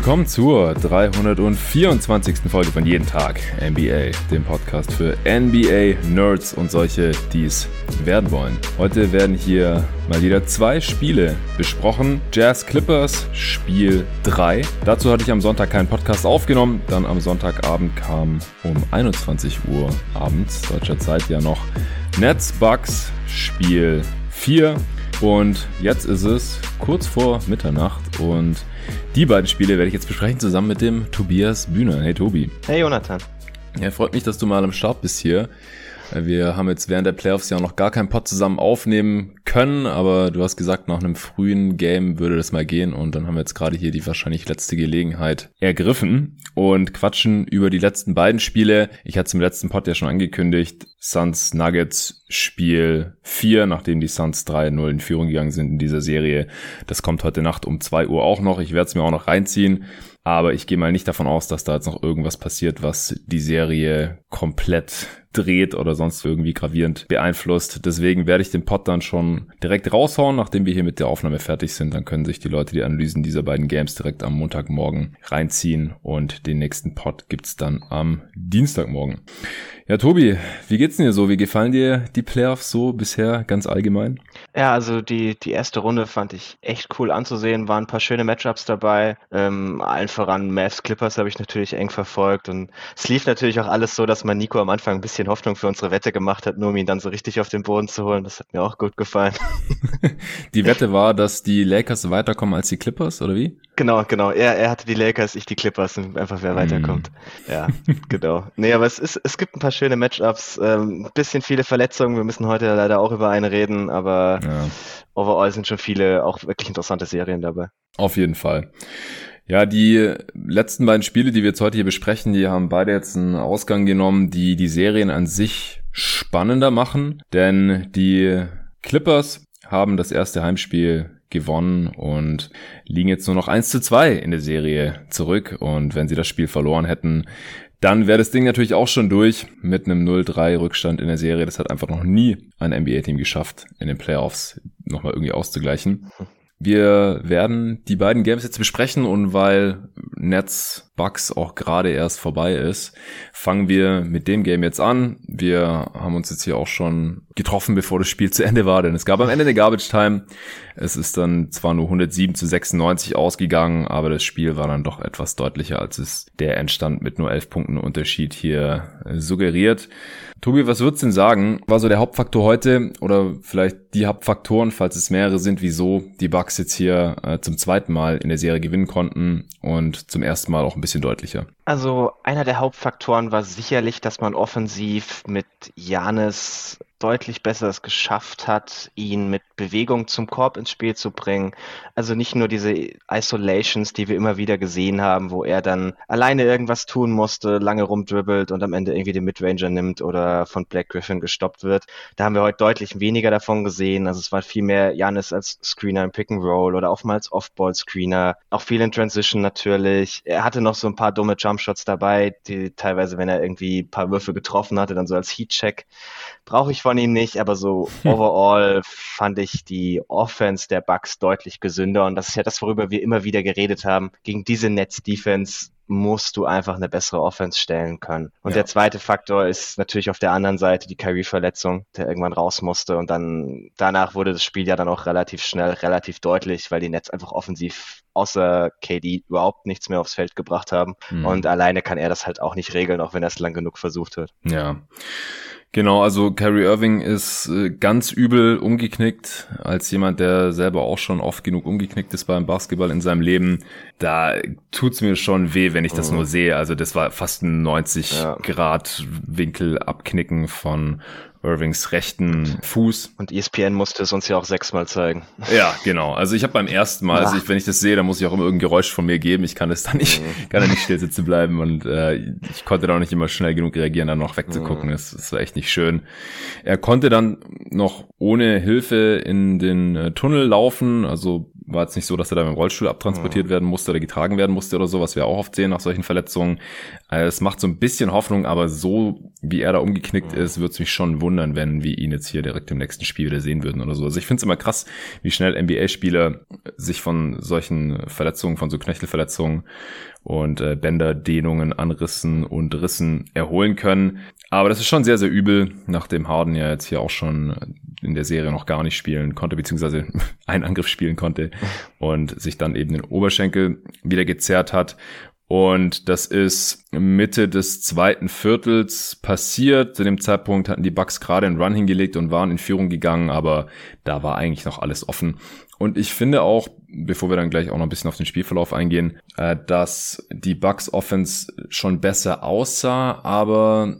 Willkommen zur 324. Folge von Jeden Tag NBA, dem Podcast für NBA-Nerds und solche, die es werden wollen. Heute werden hier mal wieder zwei Spiele besprochen. Jazz Clippers, Spiel 3. Dazu hatte ich am Sonntag keinen Podcast aufgenommen. Dann am Sonntagabend kam um 21 Uhr abends deutscher Zeit ja noch Nets Bucks, Spiel 4. Und jetzt ist es kurz vor Mitternacht und die beiden Spiele werde ich jetzt besprechen zusammen mit dem Tobias Bühner. Hey Tobi. Hey Jonathan. Ja, freut mich, dass du mal am Start bist hier. Wir haben jetzt während der Playoffs ja noch gar keinen Pod zusammen aufnehmen können, aber du hast gesagt, nach einem frühen Game würde das mal gehen und dann haben wir jetzt gerade hier die wahrscheinlich letzte Gelegenheit ergriffen und quatschen über die letzten beiden Spiele. Ich hatte es im letzten Pod ja schon angekündigt, Suns Nuggets Spiel 4, nachdem die Suns 3-0 in Führung gegangen sind in dieser Serie. Das kommt heute Nacht um 2 Uhr auch noch. Ich werde es mir auch noch reinziehen. Aber ich gehe mal nicht davon aus, dass da jetzt noch irgendwas passiert, was die Serie komplett dreht oder sonst irgendwie gravierend beeinflusst. Deswegen werde ich den Pod dann schon direkt raushauen, nachdem wir hier mit der Aufnahme fertig sind. Dann können sich die Leute die Analysen dieser beiden Games direkt am Montagmorgen reinziehen und den nächsten Pod gibt's dann am Dienstagmorgen. Ja, Tobi, wie geht's denn dir so? Wie gefallen dir die Playoffs so bisher ganz allgemein? Ja, also die, die erste Runde fand ich echt cool anzusehen, waren ein paar schöne Matchups dabei. Ähm, allen voran Mavs Clippers habe ich natürlich eng verfolgt und es lief natürlich auch alles so, dass man Nico am Anfang ein bisschen Hoffnung für unsere Wette gemacht hat, nur um ihn dann so richtig auf den Boden zu holen. Das hat mir auch gut gefallen. die Wette war, dass die Lakers weiterkommen als die Clippers, oder wie? Genau, genau. Er, er hatte die Lakers, ich die Clippers und einfach wer weiterkommt. Mm. Ja, genau. Nee, aber es ist, es gibt ein paar schöne Matchups, ähm, bisschen viele Verletzungen. Wir müssen heute leider auch über eine reden, aber ja. overall sind schon viele auch wirklich interessante Serien dabei. Auf jeden Fall. Ja, die letzten beiden Spiele, die wir jetzt heute hier besprechen, die haben beide jetzt einen Ausgang genommen, die die Serien an sich spannender machen, denn die Clippers haben das erste Heimspiel gewonnen und liegen jetzt nur noch 1 zu 2 in der Serie zurück. Und wenn sie das Spiel verloren hätten, dann wäre das Ding natürlich auch schon durch mit einem 0-3 Rückstand in der Serie. Das hat einfach noch nie ein NBA-Team geschafft, in den Playoffs nochmal irgendwie auszugleichen. Wir werden die beiden Games jetzt besprechen und weil Nets Bucks auch gerade erst vorbei ist, fangen wir mit dem Game jetzt an. Wir haben uns jetzt hier auch schon getroffen, bevor das Spiel zu Ende war, denn es gab am Ende eine Garbage Time. Es ist dann zwar nur 107 zu 96 ausgegangen, aber das Spiel war dann doch etwas deutlicher, als es der Endstand mit nur 11 Punkten Unterschied hier suggeriert. Tobi, was würdest du denn sagen? War so der Hauptfaktor heute oder vielleicht die Hauptfaktoren, falls es mehrere sind, wieso die Bucks jetzt hier äh, zum zweiten Mal in der Serie gewinnen konnten und zum ersten Mal auch ein bisschen deutlicher? Also einer der Hauptfaktoren war sicherlich, dass man offensiv mit Janis deutlich besser es geschafft hat, ihn mit Bewegung zum Korb ins Spiel zu bringen. Also nicht nur diese Isolations, die wir immer wieder gesehen haben, wo er dann alleine irgendwas tun musste, lange rumdribbelt und am Ende irgendwie den Midranger nimmt oder von Black Griffin gestoppt wird. Da haben wir heute deutlich weniger davon gesehen. Also es war viel mehr Janis als Screener im Pick and Roll oder auch mal als Off-Ball-Screener. Auch viel in Transition natürlich. Er hatte noch so ein paar dumme Jumpshots dabei, die teilweise, wenn er irgendwie ein paar Würfe getroffen hatte, dann so als Heat-Check. Brauche ich von ihm nicht, aber so overall fand ich die Offense der Bucks deutlich gesünder und das ist ja das, worüber wir immer wieder geredet haben. Gegen diese Nets-Defense musst du einfach eine bessere Offense stellen können. Und ja. der zweite Faktor ist natürlich auf der anderen Seite die Kyrie-Verletzung, der irgendwann raus musste und dann danach wurde das Spiel ja dann auch relativ schnell, relativ deutlich, weil die Nets einfach offensiv außer KD überhaupt nichts mehr aufs Feld gebracht haben. Mhm. Und alleine kann er das halt auch nicht regeln, auch wenn er es lang genug versucht hat. Ja. Genau, also Kyrie Irving ist äh, ganz übel umgeknickt, als jemand, der selber auch schon oft genug umgeknickt ist beim Basketball in seinem Leben. Da tut's mir schon weh, wenn ich das mhm. nur sehe. Also das war fast ein 90 ja. Grad Winkel abknicken von Irvings rechten Fuß. Und ESPN musste es uns ja auch sechsmal zeigen. Ja, genau. Also ich habe beim ersten Mal, also ich, wenn ich das sehe, dann muss ich auch immer irgendein Geräusch von mir geben. Ich kann das dann nicht, mhm. kann da nicht still sitzen bleiben und äh, ich konnte da auch nicht immer schnell genug reagieren, dann noch wegzugucken. Mhm. Das, das war echt nicht schön. Er konnte dann noch ohne Hilfe in den äh, Tunnel laufen, also war jetzt nicht so, dass er da mit dem Rollstuhl abtransportiert mhm. werden musste oder getragen werden musste oder so, was wir auch oft sehen nach solchen Verletzungen. Also es macht so ein bisschen Hoffnung, aber so wie er da umgeknickt mhm. ist, würde es mich schon wundern, wenn wir ihn jetzt hier direkt im nächsten Spiel wieder sehen würden oder so. Also ich finde es immer krass, wie schnell NBA-Spieler sich von solchen Verletzungen, von so Knöchelverletzungen und äh, Bänderdehnungen, Anrissen und Rissen erholen können. Aber das ist schon sehr, sehr übel, nachdem Harden ja jetzt hier auch schon in der Serie noch gar nicht spielen konnte, beziehungsweise einen Angriff spielen konnte und sich dann eben den Oberschenkel wieder gezerrt hat. Und das ist Mitte des zweiten Viertels passiert. Zu dem Zeitpunkt hatten die Bucks gerade einen Run hingelegt und waren in Führung gegangen, aber da war eigentlich noch alles offen. Und ich finde auch, bevor wir dann gleich auch noch ein bisschen auf den Spielverlauf eingehen, äh, dass die Bucks Offense schon besser aussah, aber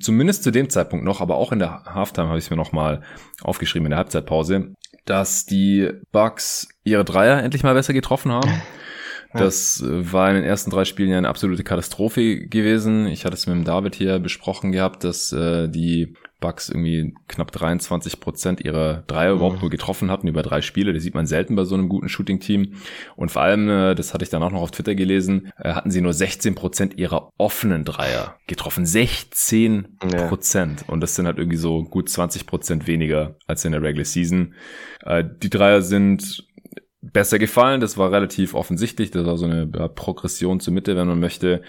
zumindest zu dem Zeitpunkt noch, aber auch in der Halftime habe ich es mir noch mal aufgeschrieben in der Halbzeitpause, dass die Bucks ihre Dreier endlich mal besser getroffen haben. Das war in den ersten drei Spielen ja eine absolute Katastrophe gewesen. Ich hatte es mit dem David hier besprochen gehabt, dass äh, die Bucks irgendwie knapp 23 Prozent ihrer Dreier mhm. überhaupt nur getroffen hatten über drei Spiele. Das sieht man selten bei so einem guten Shooting-Team. Und vor allem, äh, das hatte ich dann auch noch auf Twitter gelesen, äh, hatten sie nur 16 Prozent ihrer offenen Dreier getroffen. 16 Prozent. Ja. Und das sind halt irgendwie so gut 20 Prozent weniger als in der Regular Season. Äh, die Dreier sind besser gefallen. Das war relativ offensichtlich. Das war so eine Progression zur Mitte, wenn man möchte.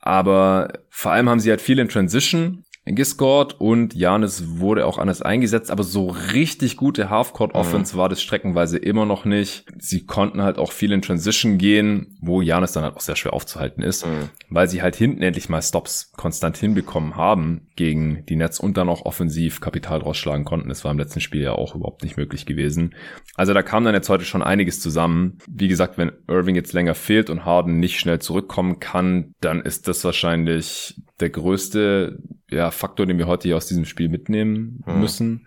Aber vor allem haben sie halt viel in Transition gescored und Janis wurde auch anders eingesetzt, aber so richtig gute Half-Court-Offense mhm. war das streckenweise immer noch nicht. Sie konnten halt auch viel in Transition gehen, wo Janis dann halt auch sehr schwer aufzuhalten ist, mhm. weil sie halt hinten endlich mal Stops konstant hinbekommen haben gegen die Nets und dann auch offensiv Kapital draus schlagen konnten. Das war im letzten Spiel ja auch überhaupt nicht möglich gewesen. Also da kam dann jetzt heute schon einiges zusammen. Wie gesagt, wenn Irving jetzt länger fehlt und Harden nicht schnell zurückkommen kann, dann ist das wahrscheinlich der größte ja, Faktor, den wir heute hier aus diesem Spiel mitnehmen mhm. müssen.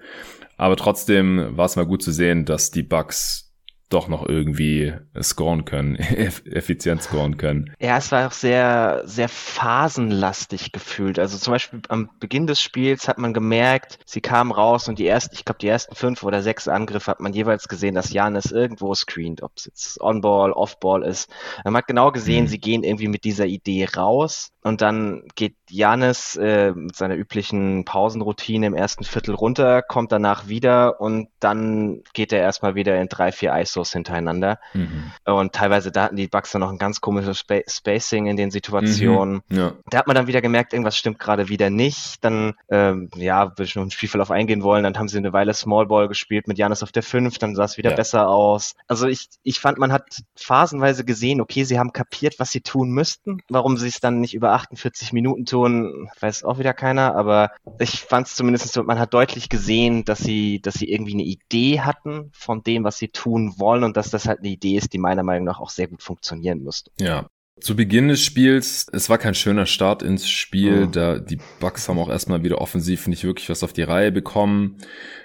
Aber trotzdem war es mal gut zu sehen, dass die Bugs doch noch irgendwie scoren können, effizient scoren können. Ja, es war auch sehr, sehr phasenlastig gefühlt. Also zum Beispiel am Beginn des Spiels hat man gemerkt, sie kamen raus und die ersten, ich glaube, die ersten fünf oder sechs Angriffe hat man jeweils gesehen, dass Janis irgendwo screent, ob es jetzt On-Ball, Off-Ball ist. Man hat genau gesehen, mhm. sie gehen irgendwie mit dieser Idee raus und dann geht Janis äh, mit seiner üblichen Pausenroutine im ersten Viertel runter, kommt danach wieder und dann geht er erstmal wieder in drei, vier ISOs hintereinander. Mhm. Und teilweise da hatten die Bugs dann noch ein ganz komisches Sp Spacing in den Situationen. Mhm. Ja. Da hat man dann wieder gemerkt, irgendwas stimmt gerade wieder nicht. Dann, ähm, ja, will ich noch ein Spielverlauf eingehen wollen, dann haben sie eine Weile Small Ball gespielt mit Janis auf der 5, dann sah es wieder ja. besser aus. Also ich, ich fand, man hat phasenweise gesehen, okay, sie haben kapiert, was sie tun müssten, warum sie es dann nicht über 48 Minuten tun Situation weiß auch wieder keiner, aber ich fand es zumindest so, man hat deutlich gesehen, dass sie, dass sie irgendwie eine Idee hatten von dem, was sie tun wollen und dass das halt eine Idee ist, die meiner Meinung nach auch sehr gut funktionieren müsste. Ja, zu Beginn des Spiels, es war kein schöner Start ins Spiel, mhm. da die Bucks haben auch erstmal wieder offensiv nicht wirklich was auf die Reihe bekommen.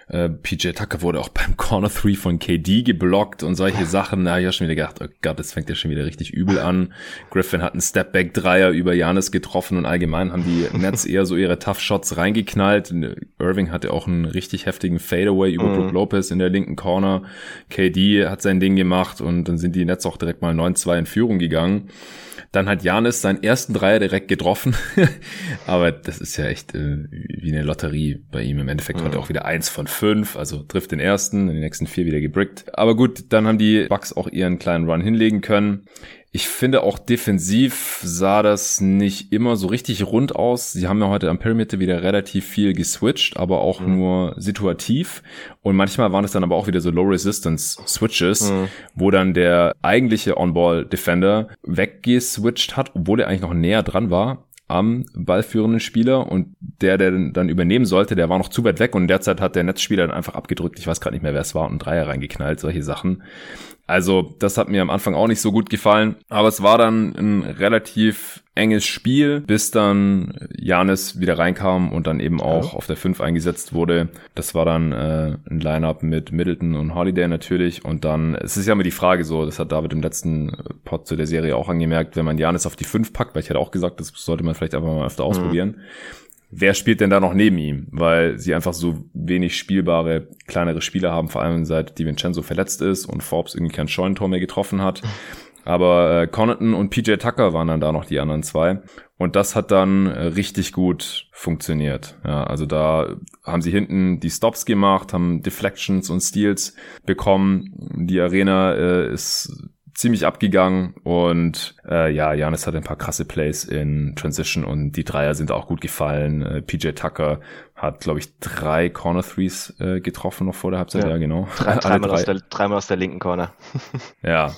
Äh, PJ Tucker wurde auch beim Corner 3 von KD geblockt und solche Sachen. Da habe ich schon wieder gedacht, oh Gott, das fängt ja schon wieder richtig übel an. Griffin hat einen Stepback-Dreier über Janis getroffen und allgemein haben die Nets eher so ihre Tough Shots reingeknallt. Irving hatte auch einen richtig heftigen Fadeaway über mhm. Brook Lopez in der linken Corner. KD hat sein Ding gemacht und dann sind die Nets auch direkt mal 9-2 in Führung gegangen. Dann hat Janis seinen ersten Dreier direkt getroffen. Aber das ist ja echt äh, wie eine Lotterie bei ihm. Im Endeffekt mhm. hat er auch wieder eins von fünf, also trifft den ersten, in den nächsten vier wieder gebrickt. Aber gut, dann haben die Bucks auch ihren kleinen Run hinlegen können. Ich finde auch defensiv sah das nicht immer so richtig rund aus. Sie haben ja heute am Perimeter wieder relativ viel geswitcht, aber auch mhm. nur situativ. Und manchmal waren es dann aber auch wieder so Low Resistance Switches, mhm. wo dann der eigentliche On-Ball Defender weggeswitcht hat, obwohl er eigentlich noch näher dran war am ballführenden Spieler und der, der dann übernehmen sollte, der war noch zu weit weg und derzeit hat der Netzspieler dann einfach abgedrückt, ich weiß gerade nicht mehr, wer es war, und Dreier reingeknallt, solche Sachen. Also das hat mir am Anfang auch nicht so gut gefallen, aber es war dann ein relativ enges Spiel, bis dann Janis wieder reinkam und dann eben auch auf der 5 eingesetzt wurde. Das war dann äh, ein Lineup mit Middleton und Holiday natürlich und dann, es ist ja immer die Frage so, das hat David im letzten Pod zu der Serie auch angemerkt, wenn man Janis auf die 5 packt, weil ich hätte auch gesagt, das sollte man vielleicht einfach mal öfter mhm. Wer spielt denn da noch neben ihm? Weil sie einfach so wenig spielbare, kleinere Spieler haben, vor allem seit DiVincenzo verletzt ist und Forbes irgendwie kein Scheunentor mehr getroffen hat. Aber äh, Connaughton und PJ Tucker waren dann da noch die anderen zwei. Und das hat dann äh, richtig gut funktioniert. Ja, also da haben sie hinten die Stops gemacht, haben Deflections und Steals bekommen. Die Arena äh, ist ziemlich abgegangen und äh, ja, Janis hat ein paar krasse Plays in Transition und die Dreier sind auch gut gefallen. Äh, PJ Tucker hat, glaube ich, drei Corner Threes äh, getroffen noch vor der Halbzeit, ja, ja genau. Drei, dreimal, drei. Aus der, dreimal aus der linken Corner. ja,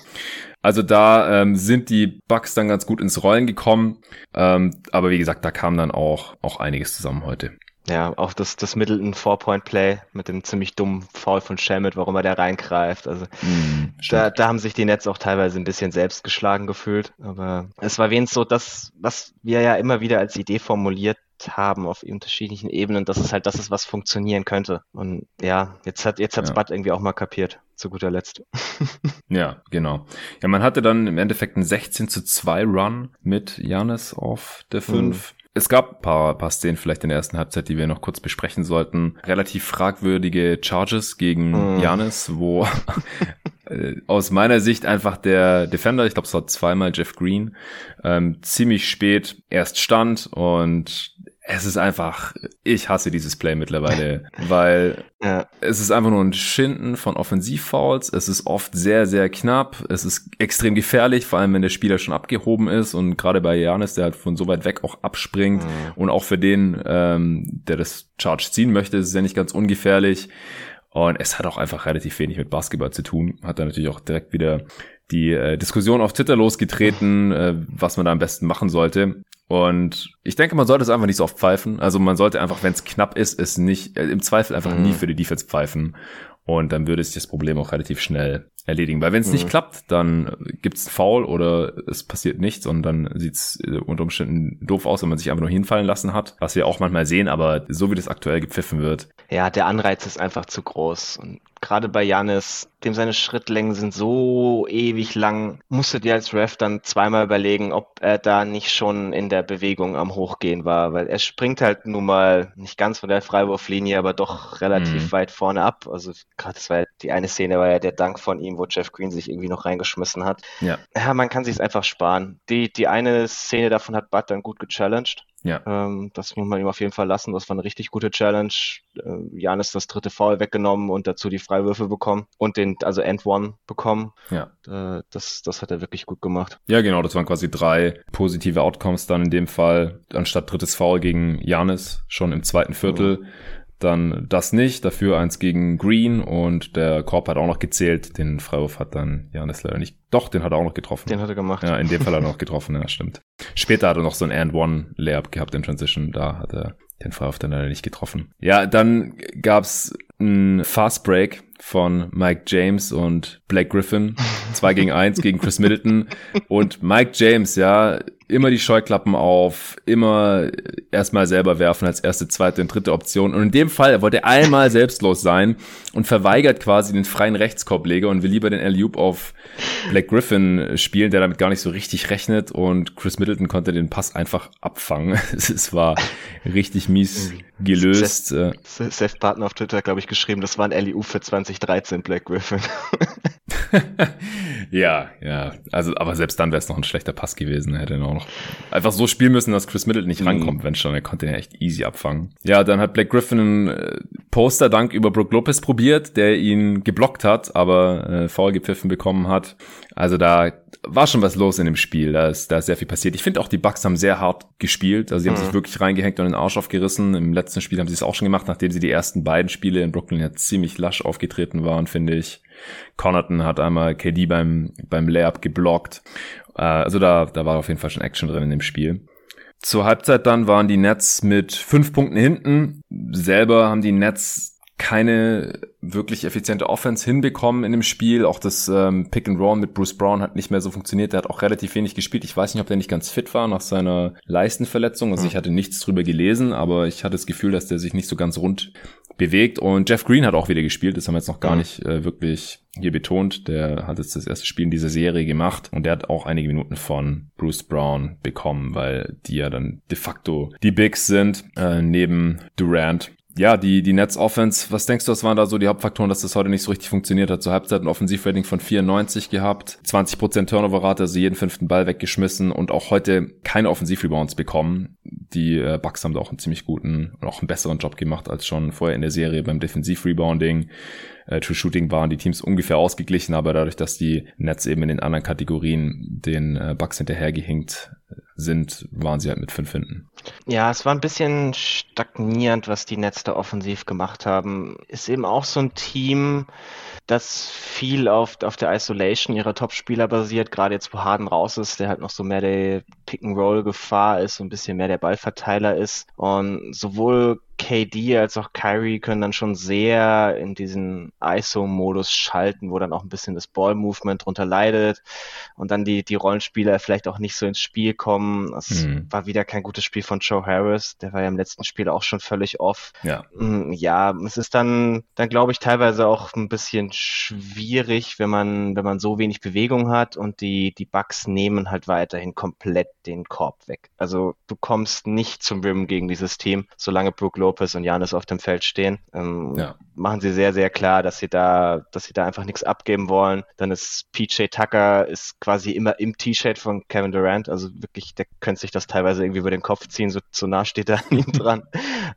also da ähm, sind die Bugs dann ganz gut ins Rollen gekommen. Ähm, aber wie gesagt, da kam dann auch, auch einiges zusammen heute. Ja, auch das, das Middleton Four-Point-Play mit dem ziemlich dummen Foul von Shamit, warum er da reingreift. Also mm, da, da haben sich die Nets auch teilweise ein bisschen selbst geschlagen gefühlt. Aber es war wenigstens so das, was wir ja immer wieder als Idee formuliert haben auf unterschiedlichen Ebenen, dass es halt das ist, was funktionieren könnte. Und ja, jetzt hat jetzt hat's ja. Bud irgendwie auch mal kapiert, zu guter Letzt. ja, genau. Ja, man hatte dann im Endeffekt einen 16 zu 2 Run mit Janis auf der 5. Mhm. Es gab ein paar, paar Szenen vielleicht in der ersten Halbzeit, die wir noch kurz besprechen sollten. Relativ fragwürdige Charges gegen Janis, mhm. wo äh, aus meiner Sicht einfach der Defender, ich glaube es war zweimal Jeff Green, ähm, ziemlich spät erst stand und es ist einfach, ich hasse dieses Play mittlerweile, weil ja. es ist einfach nur ein Schinden von Offensivfouls. Es ist oft sehr, sehr knapp. Es ist extrem gefährlich, vor allem wenn der Spieler schon abgehoben ist und gerade bei Janis, der halt von so weit weg auch abspringt mhm. und auch für den, ähm, der das Charge ziehen möchte, ist es ja nicht ganz ungefährlich. Und es hat auch einfach relativ wenig mit Basketball zu tun. Hat dann natürlich auch direkt wieder die äh, Diskussion auf Twitter losgetreten, äh, was man da am besten machen sollte. Und ich denke, man sollte es einfach nicht so oft pfeifen. Also man sollte einfach, wenn es knapp ist, es nicht, äh, im Zweifel einfach mhm. nie für die Defense pfeifen. Und dann würde sich das Problem auch relativ schnell erledigen. Weil wenn es mhm. nicht klappt, dann gibt's Foul oder es passiert nichts und dann sieht's äh, unter Umständen doof aus, wenn man sich einfach nur hinfallen lassen hat. Was wir auch manchmal sehen, aber so wie das aktuell gepfiffen wird. Ja, der Anreiz ist einfach zu groß. Und gerade bei Janis, dem seine Schrittlängen sind so ewig lang, musst du dir als Ref dann zweimal überlegen, ob er da nicht schon in der Bewegung am Hochgehen war, weil er springt halt nun mal nicht ganz von der Freiwurflinie, aber doch relativ mhm. weit vorne ab. Also gerade das war die eine Szene war ja der Dank von ihm, wo Jeff Green sich irgendwie noch reingeschmissen hat. Ja, ja man kann sich einfach sparen. Die, die eine Szene davon hat Bud dann gut gechallenged. Ja. Ähm, das muss man ihm auf jeden Fall lassen. Das war eine richtig gute Challenge. Äh, Janis das dritte Foul weggenommen und dazu die Freiwürfe bekommen und den, also End One bekommen. Ja. Äh, das, das hat er wirklich gut gemacht. Ja, genau. Das waren quasi drei positive Outcomes dann in dem Fall. Anstatt drittes Foul gegen Janis schon im zweiten Viertel. Mhm dann das nicht, dafür eins gegen Green und der Korb hat auch noch gezählt. Den Freiwurf hat dann Janis leider nicht. Doch, den hat er auch noch getroffen. Den hat er gemacht. Ja, in dem Fall hat er noch getroffen, ja, stimmt. Später hat er noch so ein And-One-Layup gehabt in Transition, da hat er den Freiwurf dann leider nicht getroffen. Ja, dann gab's ein Fast Break von Mike James und Blake Griffin. Zwei gegen eins gegen Chris Middleton. Und Mike James, ja, immer die Scheuklappen auf, immer erstmal selber werfen als erste, zweite und dritte Option. Und in dem Fall wollte er einmal selbstlos sein und verweigert quasi den freien Rechtskorbleger und will lieber den alley auf Black Griffin spielen, der damit gar nicht so richtig rechnet. Und Chris Middleton konnte den Pass einfach abfangen. Es war richtig mies gelöst. Seth, Seth Partner auf Twitter, glaube ich, geschrieben, das war ein alley für 2013, Black Griffin. ja, ja. Also, aber selbst dann wäre es noch ein schlechter Pass gewesen. Er hätte ihn auch noch einfach so spielen müssen, dass Chris Middleton nicht mhm. rankommt, wenn schon. Er konnte ihn ja echt easy abfangen. Ja, dann hat Black Griffin einen äh, Poster-Dank über Brook Lopez probiert, der ihn geblockt hat, aber äh, faul gepfiffen bekommen hat. Also da war schon was los in dem Spiel. Da ist, da ist sehr viel passiert. Ich finde auch, die Bucks haben sehr hart gespielt. Also sie haben mhm. sich wirklich reingehängt und den Arsch aufgerissen. Im letzten Spiel haben sie es auch schon gemacht, nachdem sie die ersten beiden Spiele in Brooklyn ja ziemlich lasch aufgetreten waren, finde ich. Connaughton hat einmal KD beim, beim Layup geblockt. Äh, also da, da war auf jeden Fall schon Action drin in dem Spiel. Zur Halbzeit dann waren die Nets mit fünf Punkten hinten. Selber haben die Nets keine wirklich effiziente Offense hinbekommen in dem Spiel. Auch das ähm, Pick and Roll mit Bruce Brown hat nicht mehr so funktioniert. Der hat auch relativ wenig gespielt. Ich weiß nicht, ob der nicht ganz fit war nach seiner Leistenverletzung. Also ich hatte nichts drüber gelesen, aber ich hatte das Gefühl, dass der sich nicht so ganz rund bewegt. Und Jeff Green hat auch wieder gespielt. Das haben wir jetzt noch gar mhm. nicht äh, wirklich hier betont. Der hat jetzt das erste Spiel in dieser Serie gemacht und der hat auch einige Minuten von Bruce Brown bekommen, weil die ja dann de facto die Bigs sind, äh, neben Durant ja, die, die Nets Offense, was denkst du, was waren da so die Hauptfaktoren, dass das heute nicht so richtig funktioniert hat? Zur Halbzeit ein Offensivrating von 94 gehabt, 20% Turnover-Rate, also jeden fünften Ball weggeschmissen und auch heute keine Offensivrebounds bekommen. Die äh, Bucks haben da auch einen ziemlich guten und auch einen besseren Job gemacht als schon vorher in der Serie beim Defensivrebounding. Äh, True Shooting waren die Teams ungefähr ausgeglichen, aber dadurch, dass die Nets eben in den anderen Kategorien den äh, Bucks hinterhergehinkt sind, waren sie halt mit fünf hinten. Ja, es war ein bisschen stagnierend, was die Nets da offensiv gemacht haben. Ist eben auch so ein Team, das viel auf, auf der Isolation ihrer Top-Spieler basiert, gerade jetzt, wo Harden raus ist, der halt noch so mehr der Pick-and-Roll-Gefahr ist, so ein bisschen mehr der Ballverteiler ist. Und sowohl KD als auch Kyrie können dann schon sehr in diesen ISO-Modus schalten, wo dann auch ein bisschen das Ball-Movement drunter leidet und dann die, die Rollenspieler vielleicht auch nicht so ins Spiel kommen. Es mhm. war wieder kein gutes Spiel von Joe Harris, der war ja im letzten Spiel auch schon völlig off. Ja, mm, ja es ist dann, dann glaube ich teilweise auch ein bisschen schwierig, wenn man, wenn man so wenig Bewegung hat und die, die Bugs nehmen halt weiterhin komplett den Korb weg. Also du kommst nicht zum Rim gegen dieses Team, solange Brook Lopez und Janis auf dem Feld stehen. Ähm, ja. Machen sie sehr, sehr klar, dass sie da, dass sie da einfach nichts abgeben wollen. Dann ist PJ Tucker ist quasi immer im T-Shirt von Kevin Durant. Also wirklich, der könnte sich das teilweise irgendwie über den Kopf ziehen, so, so nah steht er an ihm dran.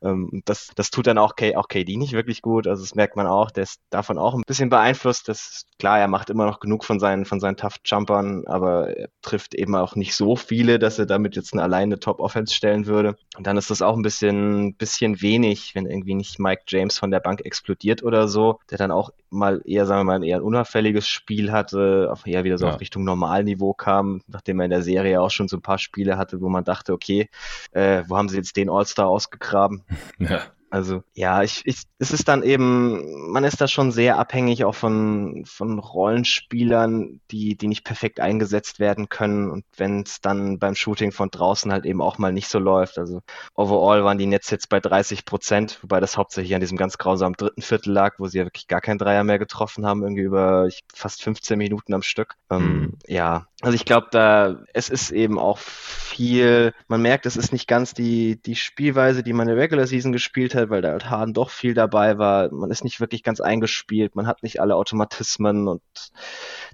ähm, das, das tut dann auch, K, auch KD nicht wirklich gut. Also das merkt man auch. Der ist davon auch ein bisschen beeinflusst. Das klar, er macht immer noch genug von seinen, von seinen Tough Jumpern, aber er trifft eben auch nicht so viele, dass er damit jetzt eine alleine Top Offense stellen würde. Und dann ist das auch ein bisschen, bisschen wenig, wenn irgendwie nicht Mike James von der Bank explodiert oder so, der dann auch mal eher, sagen wir mal, ein eher ein unauffälliges Spiel hatte, auch eher wieder so ja. auf Richtung Normalniveau kam, nachdem er in der Serie auch schon so ein paar Spiele hatte, wo man dachte, okay, äh, wo haben sie jetzt den All-Star ausgegraben? Ja. Also ja, ich, ich, es ist dann eben, man ist da schon sehr abhängig auch von, von Rollenspielern, die, die nicht perfekt eingesetzt werden können und wenn es dann beim Shooting von draußen halt eben auch mal nicht so läuft. Also overall waren die Nets jetzt bei 30 Prozent, wobei das hauptsächlich an diesem ganz grausamen dritten Viertel lag, wo sie ja wirklich gar keinen Dreier mehr getroffen haben, irgendwie über ich, fast 15 Minuten am Stück. Ähm, mhm. Ja, also ich glaube, da es ist eben auch viel, man merkt, es ist nicht ganz die, die Spielweise, die man in der Regular Season gespielt hat, weil da halt Harden doch viel dabei war. Man ist nicht wirklich ganz eingespielt, man hat nicht alle Automatismen und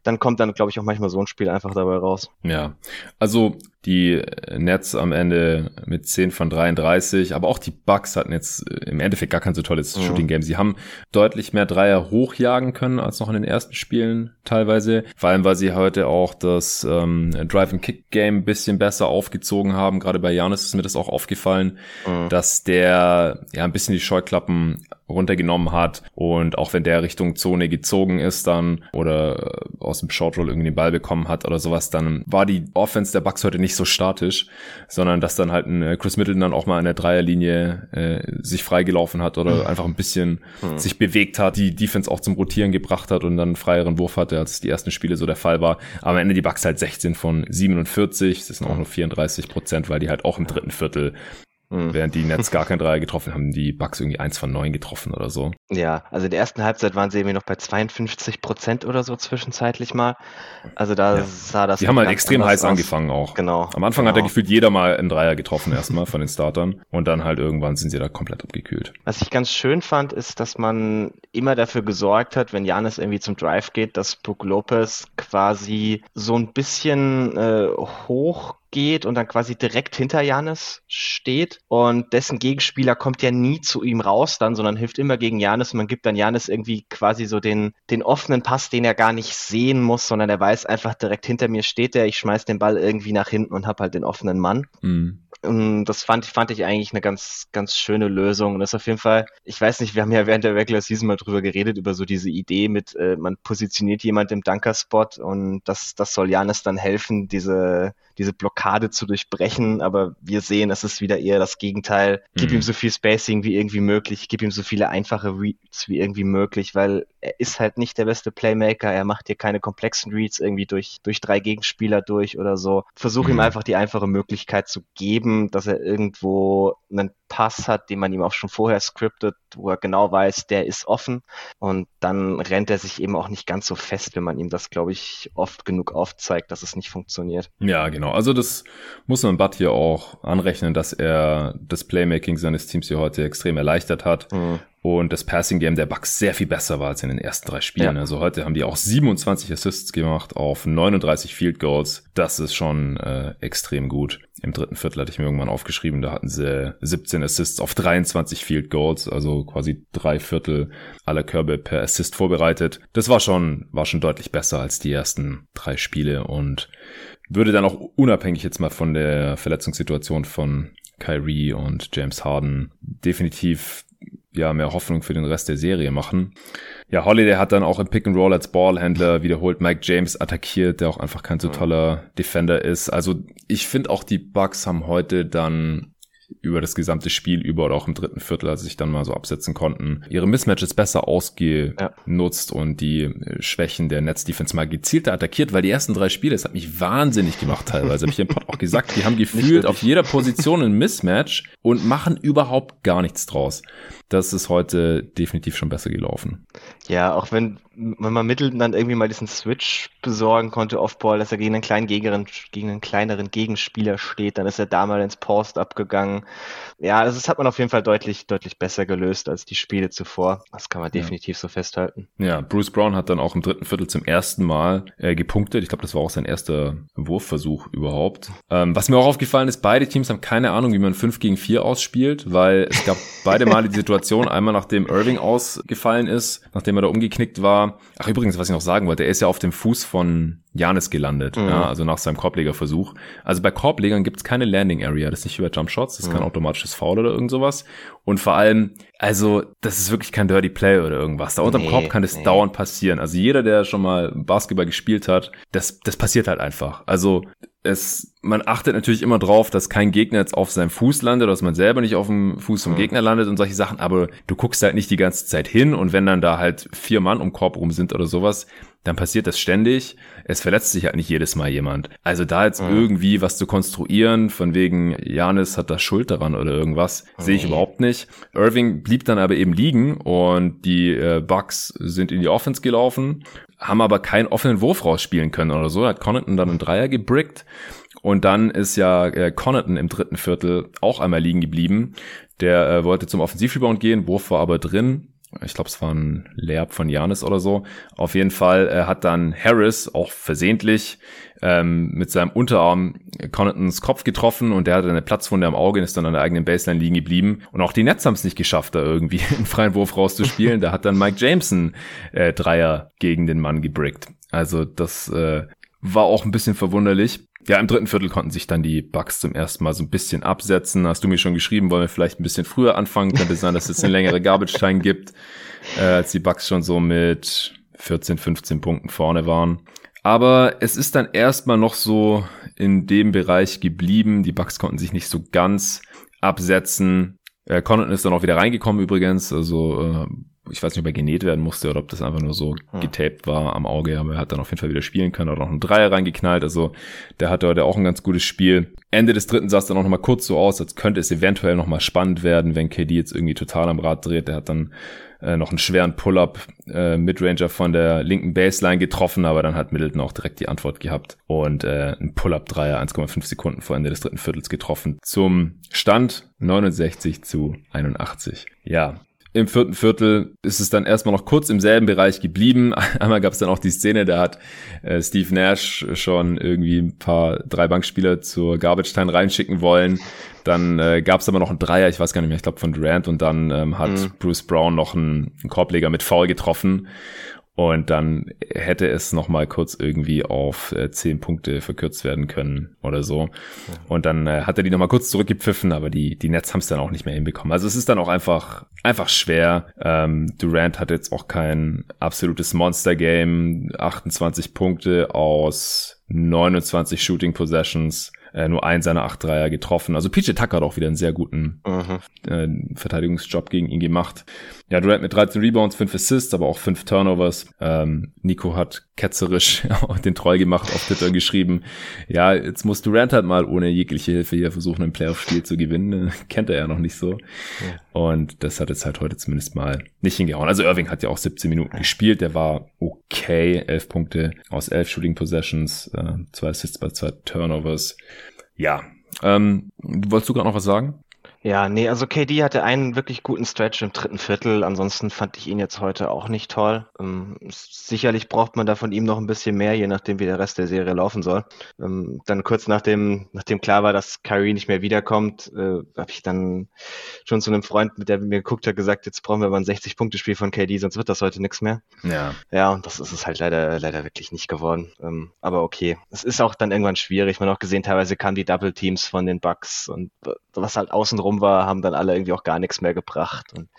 dann kommt dann, glaube ich, auch manchmal so ein Spiel einfach dabei raus. Ja, also die Nets am Ende mit 10 von 33, aber auch die Bucks hatten jetzt im Endeffekt gar kein so tolles mhm. Shooting Game. Sie haben deutlich mehr Dreier hochjagen können als noch in den ersten Spielen teilweise, vor allem weil sie heute auch das ähm, Drive and Kick Game ein bisschen besser aufgezogen haben. Gerade bei Janis ist mir das auch aufgefallen, mhm. dass der ja ein bisschen die Scheuklappen runtergenommen hat und auch wenn der Richtung Zone gezogen ist dann oder aus dem Short Roll irgendwie den Ball bekommen hat oder sowas, dann war die Offense der Bucks heute nicht so statisch, sondern dass dann halt ein äh, Chris Middleton dann auch mal in der Dreierlinie äh, sich freigelaufen hat oder mhm. einfach ein bisschen mhm. sich bewegt hat, die Defense auch zum Rotieren gebracht hat und dann einen freieren Wurf hatte, als die ersten Spiele so der Fall war. Aber am Ende die Bucks halt 16 von 47, das sind auch nur 34 Prozent, weil die halt auch im dritten Viertel Mhm. Während die Nets gar kein Dreier getroffen haben, die Bucks irgendwie eins von neun getroffen oder so. Ja, also in der ersten Halbzeit waren sie irgendwie noch bei 52 Prozent oder so zwischenzeitlich mal. Also da ja. sah das. Die haben halt extrem heiß aus. angefangen auch. Genau. Am Anfang genau. hat er gefühlt jeder mal einen Dreier getroffen erstmal von den Startern und dann halt irgendwann sind sie da komplett abgekühlt. Was ich ganz schön fand, ist, dass man immer dafür gesorgt hat, wenn Janis irgendwie zum Drive geht, dass Brook Lopez quasi so ein bisschen äh, hoch geht und dann quasi direkt hinter Janis steht und dessen Gegenspieler kommt ja nie zu ihm raus dann, sondern hilft immer gegen Janis und man gibt dann Janis irgendwie quasi so den, den offenen Pass, den er gar nicht sehen muss, sondern er weiß einfach direkt hinter mir steht er, ich schmeiß den Ball irgendwie nach hinten und hab halt den offenen Mann. Mhm. Und das fand, fand ich eigentlich eine ganz, ganz schöne Lösung. Und das ist auf jeden Fall, ich weiß nicht, wir haben ja während der Regular Season mal drüber geredet, über so diese Idee mit, äh, man positioniert jemand im Dunker-Spot und das, das soll Janis dann helfen, diese, diese Blockade zu durchbrechen, aber wir sehen, es ist wieder eher das Gegenteil. Gib mhm. ihm so viel Spacing wie irgendwie möglich, gib ihm so viele einfache Reads wie irgendwie möglich, weil er ist halt nicht der beste Playmaker, er macht dir keine komplexen Reads irgendwie durch, durch drei Gegenspieler durch oder so. Versuch mhm. ihm einfach die einfache Möglichkeit zu geben, dass er irgendwo einen Pass hat, den man ihm auch schon vorher scriptet, wo er genau weiß, der ist offen und dann rennt er sich eben auch nicht ganz so fest, wenn man ihm das, glaube ich, oft genug aufzeigt, dass es nicht funktioniert. Ja, genau. Also das muss man Bud hier auch anrechnen, dass er das Playmaking seines Teams hier heute extrem erleichtert hat. Mhm und das Passing Game der Bucks sehr viel besser war als in den ersten drei Spielen. Ja. Also heute haben die auch 27 Assists gemacht auf 39 Field Goals. Das ist schon äh, extrem gut. Im dritten Viertel hatte ich mir irgendwann aufgeschrieben, da hatten sie 17 Assists auf 23 Field Goals, also quasi drei Viertel aller Körbe per Assist vorbereitet. Das war schon, war schon deutlich besser als die ersten drei Spiele und würde dann auch unabhängig jetzt mal von der Verletzungssituation von Kyrie und James Harden definitiv ja mehr Hoffnung für den Rest der Serie machen. Ja, Holiday hat dann auch im Pick and Roll als Ballhändler wiederholt Mike James attackiert, der auch einfach kein so toller Defender ist. Also ich finde auch die Bucks haben heute dann über das gesamte Spiel über oder auch im dritten Viertel, als sie sich dann mal so absetzen konnten, ihre Mismatches besser ausgenutzt ja. und die äh, Schwächen der Netz-Defense mal gezielter attackiert, weil die ersten drei Spiele, das hat mich wahnsinnig gemacht teilweise. Habe ich im Pod auch gesagt, die haben gefühlt auf jeder Position ein Mismatch und machen überhaupt gar nichts draus. Das ist heute definitiv schon besser gelaufen. Ja, auch wenn wenn man Middleton dann irgendwie mal diesen Switch besorgen konnte, Offball, dass er gegen einen kleinen Gegnerin, gegen einen kleineren Gegenspieler steht, dann ist er da mal ins Post abgegangen. Ja, also das hat man auf jeden Fall deutlich, deutlich besser gelöst als die Spiele zuvor. Das kann man ja. definitiv so festhalten. Ja, Bruce Brown hat dann auch im dritten Viertel zum ersten Mal äh, gepunktet. Ich glaube, das war auch sein erster Wurfversuch überhaupt. Ähm, was mir auch aufgefallen ist, beide Teams haben keine Ahnung, wie man 5 gegen 4 ausspielt, weil es gab beide Male die Situation, einmal nachdem Irving ausgefallen ist, nachdem er da umgeknickt war, ach übrigens, was ich noch sagen wollte, er ist ja auf dem Fuß von Janis gelandet, mhm. ja, also nach seinem Korblegerversuch. Also bei Korblegern gibt's keine Landing Area, das ist nicht wie bei Jump Shots, das ist mhm. kein automatisches Foul oder irgend sowas. Und vor allem, also das ist wirklich kein Dirty Play oder irgendwas. Da unterm nee, Korb kann das nee. dauernd passieren. Also jeder, der schon mal Basketball gespielt hat, das, das passiert halt einfach. Also es, man achtet natürlich immer drauf, dass kein Gegner jetzt auf seinem Fuß landet, dass man selber nicht auf dem Fuß vom mhm. Gegner landet und solche Sachen, aber du guckst halt nicht die ganze Zeit hin und wenn dann da halt vier Mann um Korb rum sind oder sowas, dann passiert das ständig. Es verletzt sich halt nicht jedes Mal jemand. Also da jetzt mhm. irgendwie was zu konstruieren, von wegen Janis hat da Schuld daran oder irgendwas, mhm. sehe ich überhaupt nicht. Irving blieb dann aber eben liegen und die äh, Bucks sind in die Offense gelaufen haben aber keinen offenen Wurf rausspielen können oder so. Da hat Connaughton dann einen Dreier gebrickt. Und dann ist ja äh, Connaughton im dritten Viertel auch einmal liegen geblieben. Der äh, wollte zum Offensivrebound gehen, Wurf war aber drin. Ich glaube, es war ein Layup von Janis oder so. Auf jeden Fall äh, hat dann Harris auch versehentlich ähm, mit seinem Unterarm Connaughtons Kopf getroffen und der hatte eine Platzwunde am Auge und ist dann an der eigenen Baseline liegen geblieben. Und auch die Nets haben es nicht geschafft, da irgendwie einen freien Wurf rauszuspielen. da hat dann Mike Jameson äh, Dreier gegen den Mann gebrickt. Also das äh, war auch ein bisschen verwunderlich. Ja, im dritten Viertel konnten sich dann die Bucks zum ersten Mal so ein bisschen absetzen. Hast du mir schon geschrieben, wollen wir vielleicht ein bisschen früher anfangen? Könnte sein, dass es eine längere Garbage-Time gibt, äh, als die Bucks schon so mit 14, 15 Punkten vorne waren. Aber es ist dann erstmal noch so in dem Bereich geblieben. Die Bucks konnten sich nicht so ganz absetzen. Äh, Connaughton ist dann auch wieder reingekommen übrigens. Also äh, ich weiß nicht, ob er genäht werden musste oder ob das einfach nur so hm. getaped war am Auge, aber er hat dann auf jeden Fall wieder spielen können, oder noch einen Dreier reingeknallt, also der hatte heute auch ein ganz gutes Spiel. Ende des dritten sah es dann auch nochmal kurz so aus, als könnte es eventuell nochmal spannend werden, wenn KD jetzt irgendwie total am Rad dreht, der hat dann äh, noch einen schweren Pull-up äh, Midranger von der linken Baseline getroffen, aber dann hat Middleton auch direkt die Antwort gehabt und äh, ein Pull-up Dreier 1,5 Sekunden vor Ende des dritten Viertels getroffen. Zum Stand 69 zu 81. Ja, im vierten Viertel ist es dann erstmal noch kurz im selben Bereich geblieben. Einmal gab es dann auch die Szene, da hat äh, Steve Nash schon irgendwie ein paar drei Bankspieler zur Garbage Time reinschicken wollen. Dann äh, gab es aber noch einen Dreier, ich weiß gar nicht mehr, ich glaube von Durant und dann ähm, hat mhm. Bruce Brown noch einen, einen Korbleger mit Foul getroffen. Und dann hätte es nochmal kurz irgendwie auf äh, 10 Punkte verkürzt werden können oder so. Und dann äh, hat er die nochmal kurz zurückgepfiffen, aber die, die Nets haben es dann auch nicht mehr hinbekommen. Also es ist dann auch einfach, einfach schwer. Ähm, Durant hat jetzt auch kein absolutes Monster-Game. 28 Punkte aus 29 Shooting Possessions äh, nur ein seiner acht Dreier getroffen. Also PJ Tucker hat auch wieder einen sehr guten mhm. äh, Verteidigungsjob gegen ihn gemacht. Ja, Durant mit 13 Rebounds, 5 Assists, aber auch 5 Turnovers. Ähm, Nico hat ketzerisch den Troll gemacht, auf Twitter geschrieben, ja, jetzt muss Durant halt mal ohne jegliche Hilfe hier versuchen, ein Playoff-Spiel zu gewinnen. Kennt er ja noch nicht so. Ja. Und das hat jetzt halt heute zumindest mal nicht hingehauen. Also Irving hat ja auch 17 Minuten gespielt, der war okay, 11 Punkte aus 11 Shooting Possessions, äh, zwei Assists bei zwei Turnovers. Ja, ähm, wolltest du gerade noch was sagen? Ja, nee, also KD hatte einen wirklich guten Stretch im dritten Viertel. Ansonsten fand ich ihn jetzt heute auch nicht toll. Ähm, sicherlich braucht man da von ihm noch ein bisschen mehr, je nachdem, wie der Rest der Serie laufen soll. Ähm, dann kurz nachdem, nachdem klar war, dass Kyrie nicht mehr wiederkommt, äh, habe ich dann schon zu einem Freund, mit der mir geguckt hat, gesagt, jetzt brauchen wir mal ein 60-Punkte-Spiel von KD, sonst wird das heute nichts mehr. Ja. Ja, und das ist es halt leider, leider wirklich nicht geworden. Ähm, aber okay. Es ist auch dann irgendwann schwierig. Man hat auch gesehen, teilweise kamen die Double-Teams von den Bucks und was halt außenrum rum war, haben dann alle irgendwie auch gar nichts mehr gebracht. Und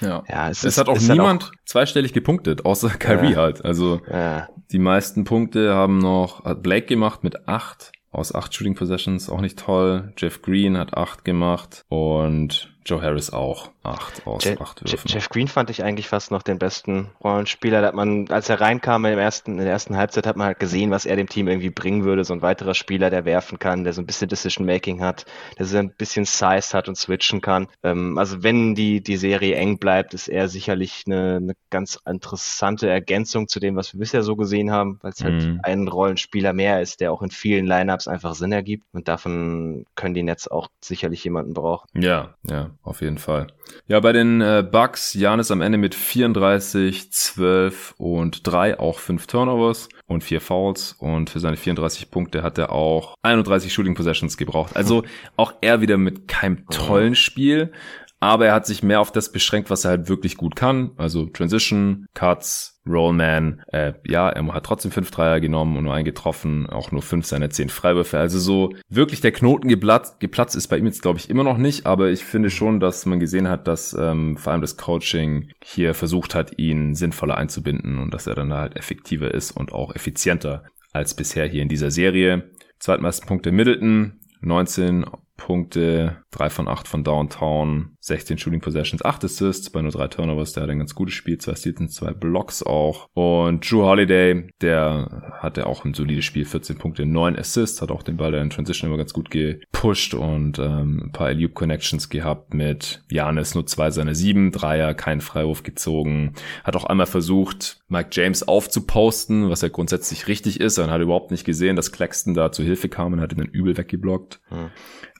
ja, ja es, es ist, hat auch niemand auch, zweistellig gepunktet, außer Kyrie ja, halt. Also ja. die meisten Punkte haben noch, hat Blake gemacht mit acht aus acht Shooting Possessions, auch nicht toll. Jeff Green hat acht gemacht und Joe Harris auch. Acht aus Je acht Würfen. Jeff Green fand ich eigentlich fast noch den besten Rollenspieler. Da hat man, als er reinkam im ersten, in der ersten Halbzeit, hat man halt gesehen, was er dem Team irgendwie bringen würde. So ein weiterer Spieler, der werfen kann, der so ein bisschen Decision-Making hat, der so ein bisschen Size hat und switchen kann. Ähm, also wenn die, die Serie eng bleibt, ist er sicherlich eine, eine ganz interessante Ergänzung zu dem, was wir bisher so gesehen haben, weil es halt mhm. ein Rollenspieler mehr ist, der auch in vielen Lineups einfach Sinn ergibt. Und davon können die Nets auch sicherlich jemanden brauchen. Ja, ja auf jeden Fall. Ja, bei den äh, Bucks, Janis am Ende mit 34, 12 und 3, auch 5 Turnovers und 4 Fouls. Und für seine 34 Punkte hat er auch 31 Shooting Possessions gebraucht. Also auch er wieder mit keinem tollen Spiel, aber er hat sich mehr auf das beschränkt, was er halt wirklich gut kann. Also Transition, Cuts, Rollman. Äh, ja, er hat trotzdem fünf Dreier genommen und nur einen getroffen, auch nur fünf seiner zehn Freiwürfe. Also so wirklich der Knoten geplatzt, geplatzt ist bei ihm jetzt, glaube ich, immer noch nicht, aber ich finde schon, dass man gesehen hat, dass ähm, vor allem das Coaching hier versucht hat, ihn sinnvoller einzubinden und dass er dann halt effektiver ist und auch effizienter als bisher hier in dieser Serie. Zweitmeisten Punkte Middleton, 19 Punkte, 3 von 8 von Downtown, 16 Shooting Possessions, 8 Assists bei nur 3 Turnovers, der hat ein ganz gutes Spiel, 2 Steals und 2 Blocks auch. Und Drew Holiday, der hatte auch ein solides Spiel, 14 Punkte, 9 Assists, hat auch den Ball in Transition immer ganz gut gepusht und ähm, ein paar Alley Connections gehabt mit Janis, nur 2 seiner 7 Dreier, keinen Freiwurf gezogen, hat auch einmal versucht, Mike James aufzuposten, was ja grundsätzlich richtig ist, er hat überhaupt nicht gesehen, dass Claxton da zu Hilfe kam und hat ihn dann übel weggeblockt. Hm.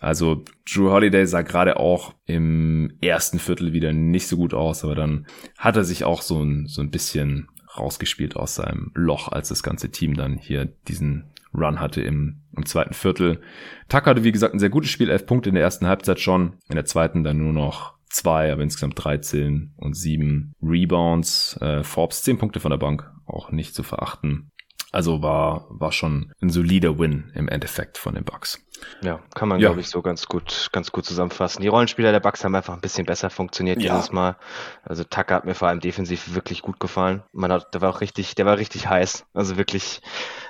Also Drew Holiday sah gerade auch im ersten Viertel wieder nicht so gut aus, aber dann hat er sich auch so ein, so ein bisschen rausgespielt aus seinem Loch, als das ganze Team dann hier diesen Run hatte im, im zweiten Viertel. Tuck hatte, wie gesagt, ein sehr gutes Spiel, elf Punkte in der ersten Halbzeit schon, in der zweiten dann nur noch zwei, aber insgesamt 13 und sieben Rebounds. Äh, Forbes zehn Punkte von der Bank, auch nicht zu verachten. Also war, war schon ein solider Win im Endeffekt von den Bucks. Ja, kann man, ja. glaube ich, so ganz gut, ganz gut zusammenfassen. Die Rollenspieler der Bucks haben einfach ein bisschen besser funktioniert ja. dieses Mal. Also Tucker hat mir vor allem defensiv wirklich gut gefallen. Man hat, der war auch richtig, der war richtig heiß. Also wirklich,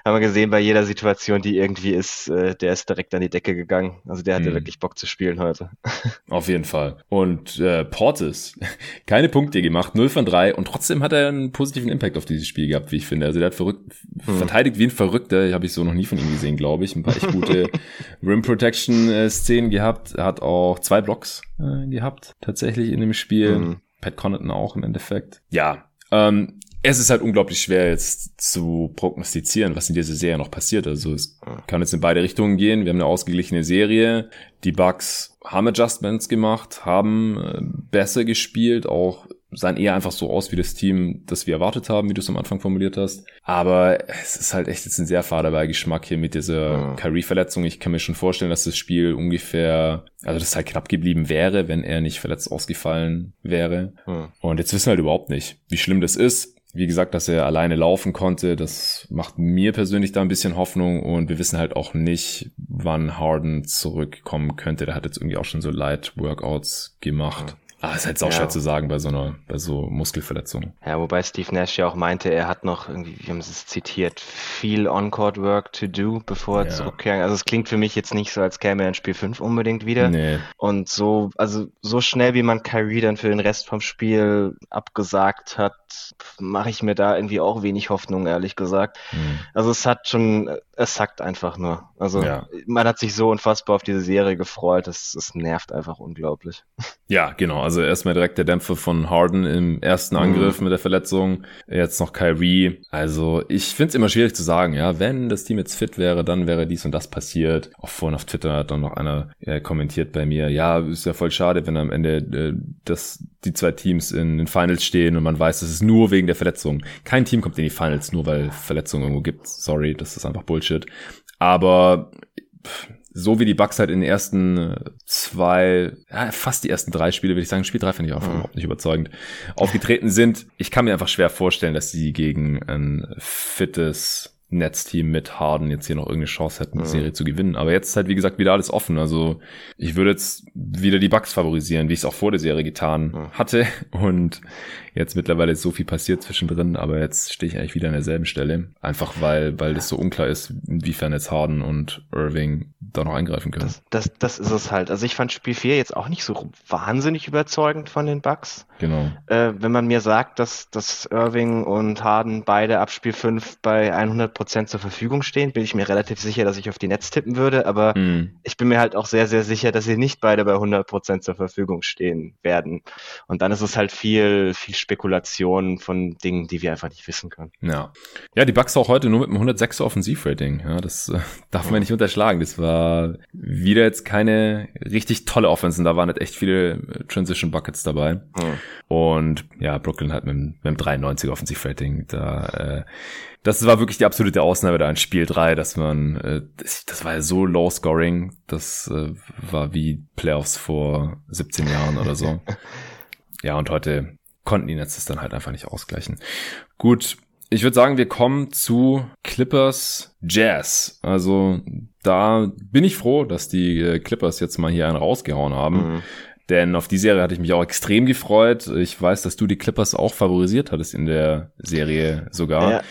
haben wir gesehen bei jeder Situation, die irgendwie ist, äh, der ist direkt an die Decke gegangen. Also der hatte hm. wirklich Bock zu spielen heute. Auf jeden Fall. Und äh, Portis, keine Punkte gemacht, 0 von 3 und trotzdem hat er einen positiven Impact auf dieses Spiel gehabt, wie ich finde. Also der hat verrückt, hm. verteidigt wie ein Verrückter, habe ich so noch nie von ihm gesehen, glaube ich. Ein paar echt gute Rim Protection äh, Szenen gehabt. Er hat auch zwei Blocks äh, gehabt, tatsächlich in dem Spiel. Mhm. Pat Connaughton auch im Endeffekt. Ja, ähm, es ist halt unglaublich schwer jetzt zu prognostizieren, was in dieser Serie noch passiert. Also es kann jetzt in beide Richtungen gehen. Wir haben eine ausgeglichene Serie. Die Bucks haben Adjustments gemacht, haben äh, besser gespielt, auch sahen eher einfach so aus wie das Team, das wir erwartet haben, wie du es am Anfang formuliert hast. Aber es ist halt echt jetzt ein sehr fader Geschmack hier mit dieser ja. Kyrie-Verletzung. Ich kann mir schon vorstellen, dass das Spiel ungefähr, also das halt knapp geblieben wäre, wenn er nicht verletzt ausgefallen wäre. Ja. Und jetzt wissen wir halt überhaupt nicht, wie schlimm das ist wie gesagt, dass er alleine laufen konnte, das macht mir persönlich da ein bisschen Hoffnung und wir wissen halt auch nicht, wann Harden zurückkommen könnte. Der hat jetzt irgendwie auch schon so Light Workouts gemacht. Ah, ist halt auch ja. schwer zu sagen bei so einer, bei so Muskelverletzungen. Ja, wobei Steve Nash ja auch meinte, er hat noch irgendwie, wie haben sie es zitiert, viel On-Court-Work to do, bevor er ja. zurückkehrt. Also es klingt für mich jetzt nicht so, als käme er in Spiel 5 unbedingt wieder. Nee. Und so, also so schnell wie man Kyrie dann für den Rest vom Spiel abgesagt hat, mache ich mir da irgendwie auch wenig Hoffnung, ehrlich gesagt. Mhm. Also es hat schon, es sackt einfach nur. Also ja. man hat sich so unfassbar auf diese Serie gefreut, es, es nervt einfach unglaublich. Ja, genau. Also erstmal direkt der Dämpfer von Harden im ersten mhm. Angriff mhm. mit der Verletzung. Jetzt noch Kyrie. Also ich finde es immer schwierig zu sagen, ja, wenn das Team jetzt fit wäre, dann wäre dies und das passiert. Auch vorhin auf Twitter hat dann noch einer äh, kommentiert bei mir, ja, ist ja voll schade, wenn am Ende äh, das, die zwei Teams in den Finals stehen und man weiß, es ist nur wegen der Verletzung. Kein Team kommt in die Finals, nur weil Verletzungen irgendwo gibt. Sorry, das ist einfach Bullshit. Aber so wie die Bucks halt in den ersten äh, zwei, ja, fast die ersten drei Spiele, würde ich sagen, Spiel drei finde ich auch mhm. überhaupt nicht überzeugend, aufgetreten sind. Ich kann mir einfach schwer vorstellen, dass sie gegen ein fittes Netzteam mit Harden jetzt hier noch irgendeine Chance hätten, die mhm. Serie zu gewinnen. Aber jetzt ist halt, wie gesagt, wieder alles offen. Also ich würde jetzt wieder die Bucks favorisieren, wie ich es auch vor der Serie getan mhm. hatte. Und jetzt mittlerweile ist so viel passiert zwischendrin, aber jetzt stehe ich eigentlich wieder an derselben Stelle. Einfach weil, weil das so unklar ist, inwiefern jetzt Harden und Irving da noch eingreifen können. Das, das, das ist es halt. Also ich fand Spiel 4 jetzt auch nicht so wahnsinnig überzeugend von den Bucks. Genau. Äh, wenn man mir sagt, dass, dass Irving und Harden beide ab Spiel 5 bei 100 Prozent zur Verfügung stehen, bin ich mir relativ sicher, dass ich auf die Netz tippen würde, aber mhm. ich bin mir halt auch sehr, sehr sicher, dass sie nicht beide bei 100 Prozent zur Verfügung stehen werden. Und dann ist es halt viel, viel Spekulationen von Dingen, die wir einfach nicht wissen können. Ja. Ja, die Bucks auch heute nur mit einem 106er Offensivrating. Ja, das äh, darf man nicht unterschlagen. Das war wieder jetzt keine richtig tolle Offense. Da waren halt echt viele äh, Transition Buckets dabei. Mhm. Und ja, Brooklyn hat mit, mit einem 93er Offensivrating. Da, äh, das war wirklich die absolute Ausnahme da in Spiel 3, dass man, äh, das, das war ja so low scoring. Das äh, war wie Playoffs vor 17 Jahren oder so. Ja, und heute konnten die Netzes dann halt einfach nicht ausgleichen. Gut, ich würde sagen, wir kommen zu Clippers Jazz. Also da bin ich froh, dass die äh, Clippers jetzt mal hier einen rausgehauen haben. Mhm. Denn auf die Serie hatte ich mich auch extrem gefreut. Ich weiß, dass du die Clippers auch favorisiert hattest in der Serie sogar. Ja.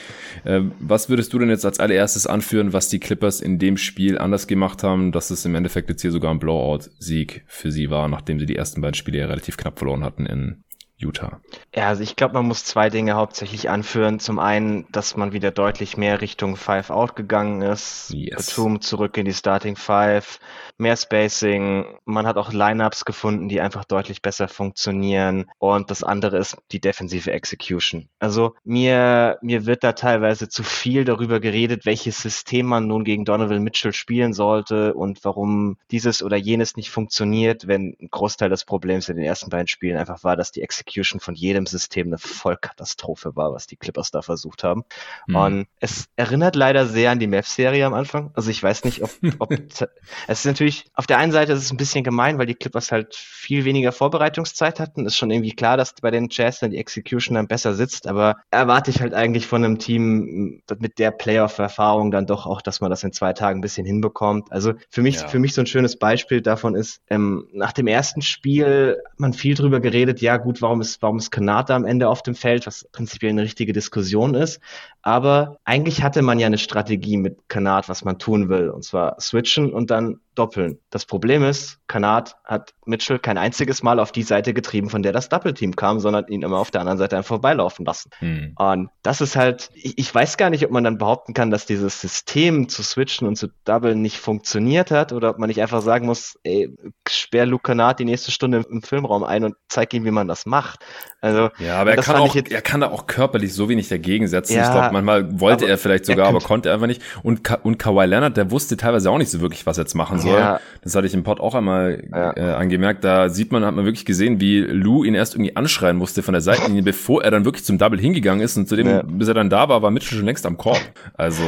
Ähm, was würdest du denn jetzt als allererstes anführen, was die Clippers in dem Spiel anders gemacht haben, dass es im Endeffekt jetzt hier sogar ein Blowout-Sieg für sie war, nachdem sie die ersten beiden Spiele ja relativ knapp verloren hatten in Utah? Ja, also ich glaube, man muss zwei Dinge hauptsächlich anführen. Zum einen, dass man wieder deutlich mehr Richtung Five Out gegangen ist. Yes. Batum zurück in die Starting Five, mehr Spacing. Man hat auch Lineups gefunden, die einfach deutlich besser funktionieren. Und das andere ist die defensive Execution. Also mir, mir wird da teilweise zu viel darüber geredet, welches System man nun gegen Donovan Mitchell spielen sollte und warum dieses oder jenes nicht funktioniert, wenn ein Großteil des Problems in den ersten beiden Spielen einfach war, dass die Execution von jedem System eine Vollkatastrophe war, was die Clippers da versucht haben. Mhm. Und es erinnert leider sehr an die Mavs-Serie am Anfang. Also ich weiß nicht, ob, ob es ist natürlich, auf der einen Seite ist es ein bisschen gemein, weil die Clippers halt viel weniger Vorbereitungszeit hatten. Ist schon irgendwie klar, dass bei den Jazz dann die Execution dann besser sitzt, aber erwarte ich halt eigentlich von einem Team mit der Playoff-Erfahrung dann doch auch, dass man das in zwei Tagen ein bisschen hinbekommt. Also für mich, ja. für mich so ein schönes Beispiel davon ist, ähm, nach dem ersten Spiel hat man viel drüber geredet, ja gut, warum ist, warum ist Kanada am Ende auf dem Feld, was prinzipiell eine richtige Diskussion ist. Aber eigentlich hatte man ja eine Strategie mit Kanat, was man tun will, und zwar switchen und dann doppeln. Das Problem ist, Kanat hat Mitchell kein einziges Mal auf die Seite getrieben, von der das Doppelteam kam, sondern ihn immer auf der anderen Seite einfach vorbeilaufen lassen. Hm. Und das ist halt, ich, ich, weiß gar nicht, ob man dann behaupten kann, dass dieses System zu switchen und zu doublen nicht funktioniert hat oder ob man nicht einfach sagen muss, ey, sperr Luke Kanat die nächste Stunde im Filmraum ein und zeig ihm, wie man das macht. Also, ja, aber er kann, auch, jetzt, er kann da auch körperlich so wenig dagegen setzen. Ja, ich glaube, manchmal wollte er vielleicht sogar, er aber konnte er einfach nicht. Und, Ka und Kawhi Leonard, der wusste teilweise auch nicht so wirklich, was er jetzt machen soll. Ja. Das hatte ich im Pod auch einmal ja. äh, angemerkt. Da sieht man, hat man wirklich gesehen, wie Lou ihn erst irgendwie anschreien musste von der Seitenlinie, bevor er dann wirklich zum Double hingegangen ist. Und zu dem, ja. bis er dann da war, war Mitchell schon längst am Korb. Also,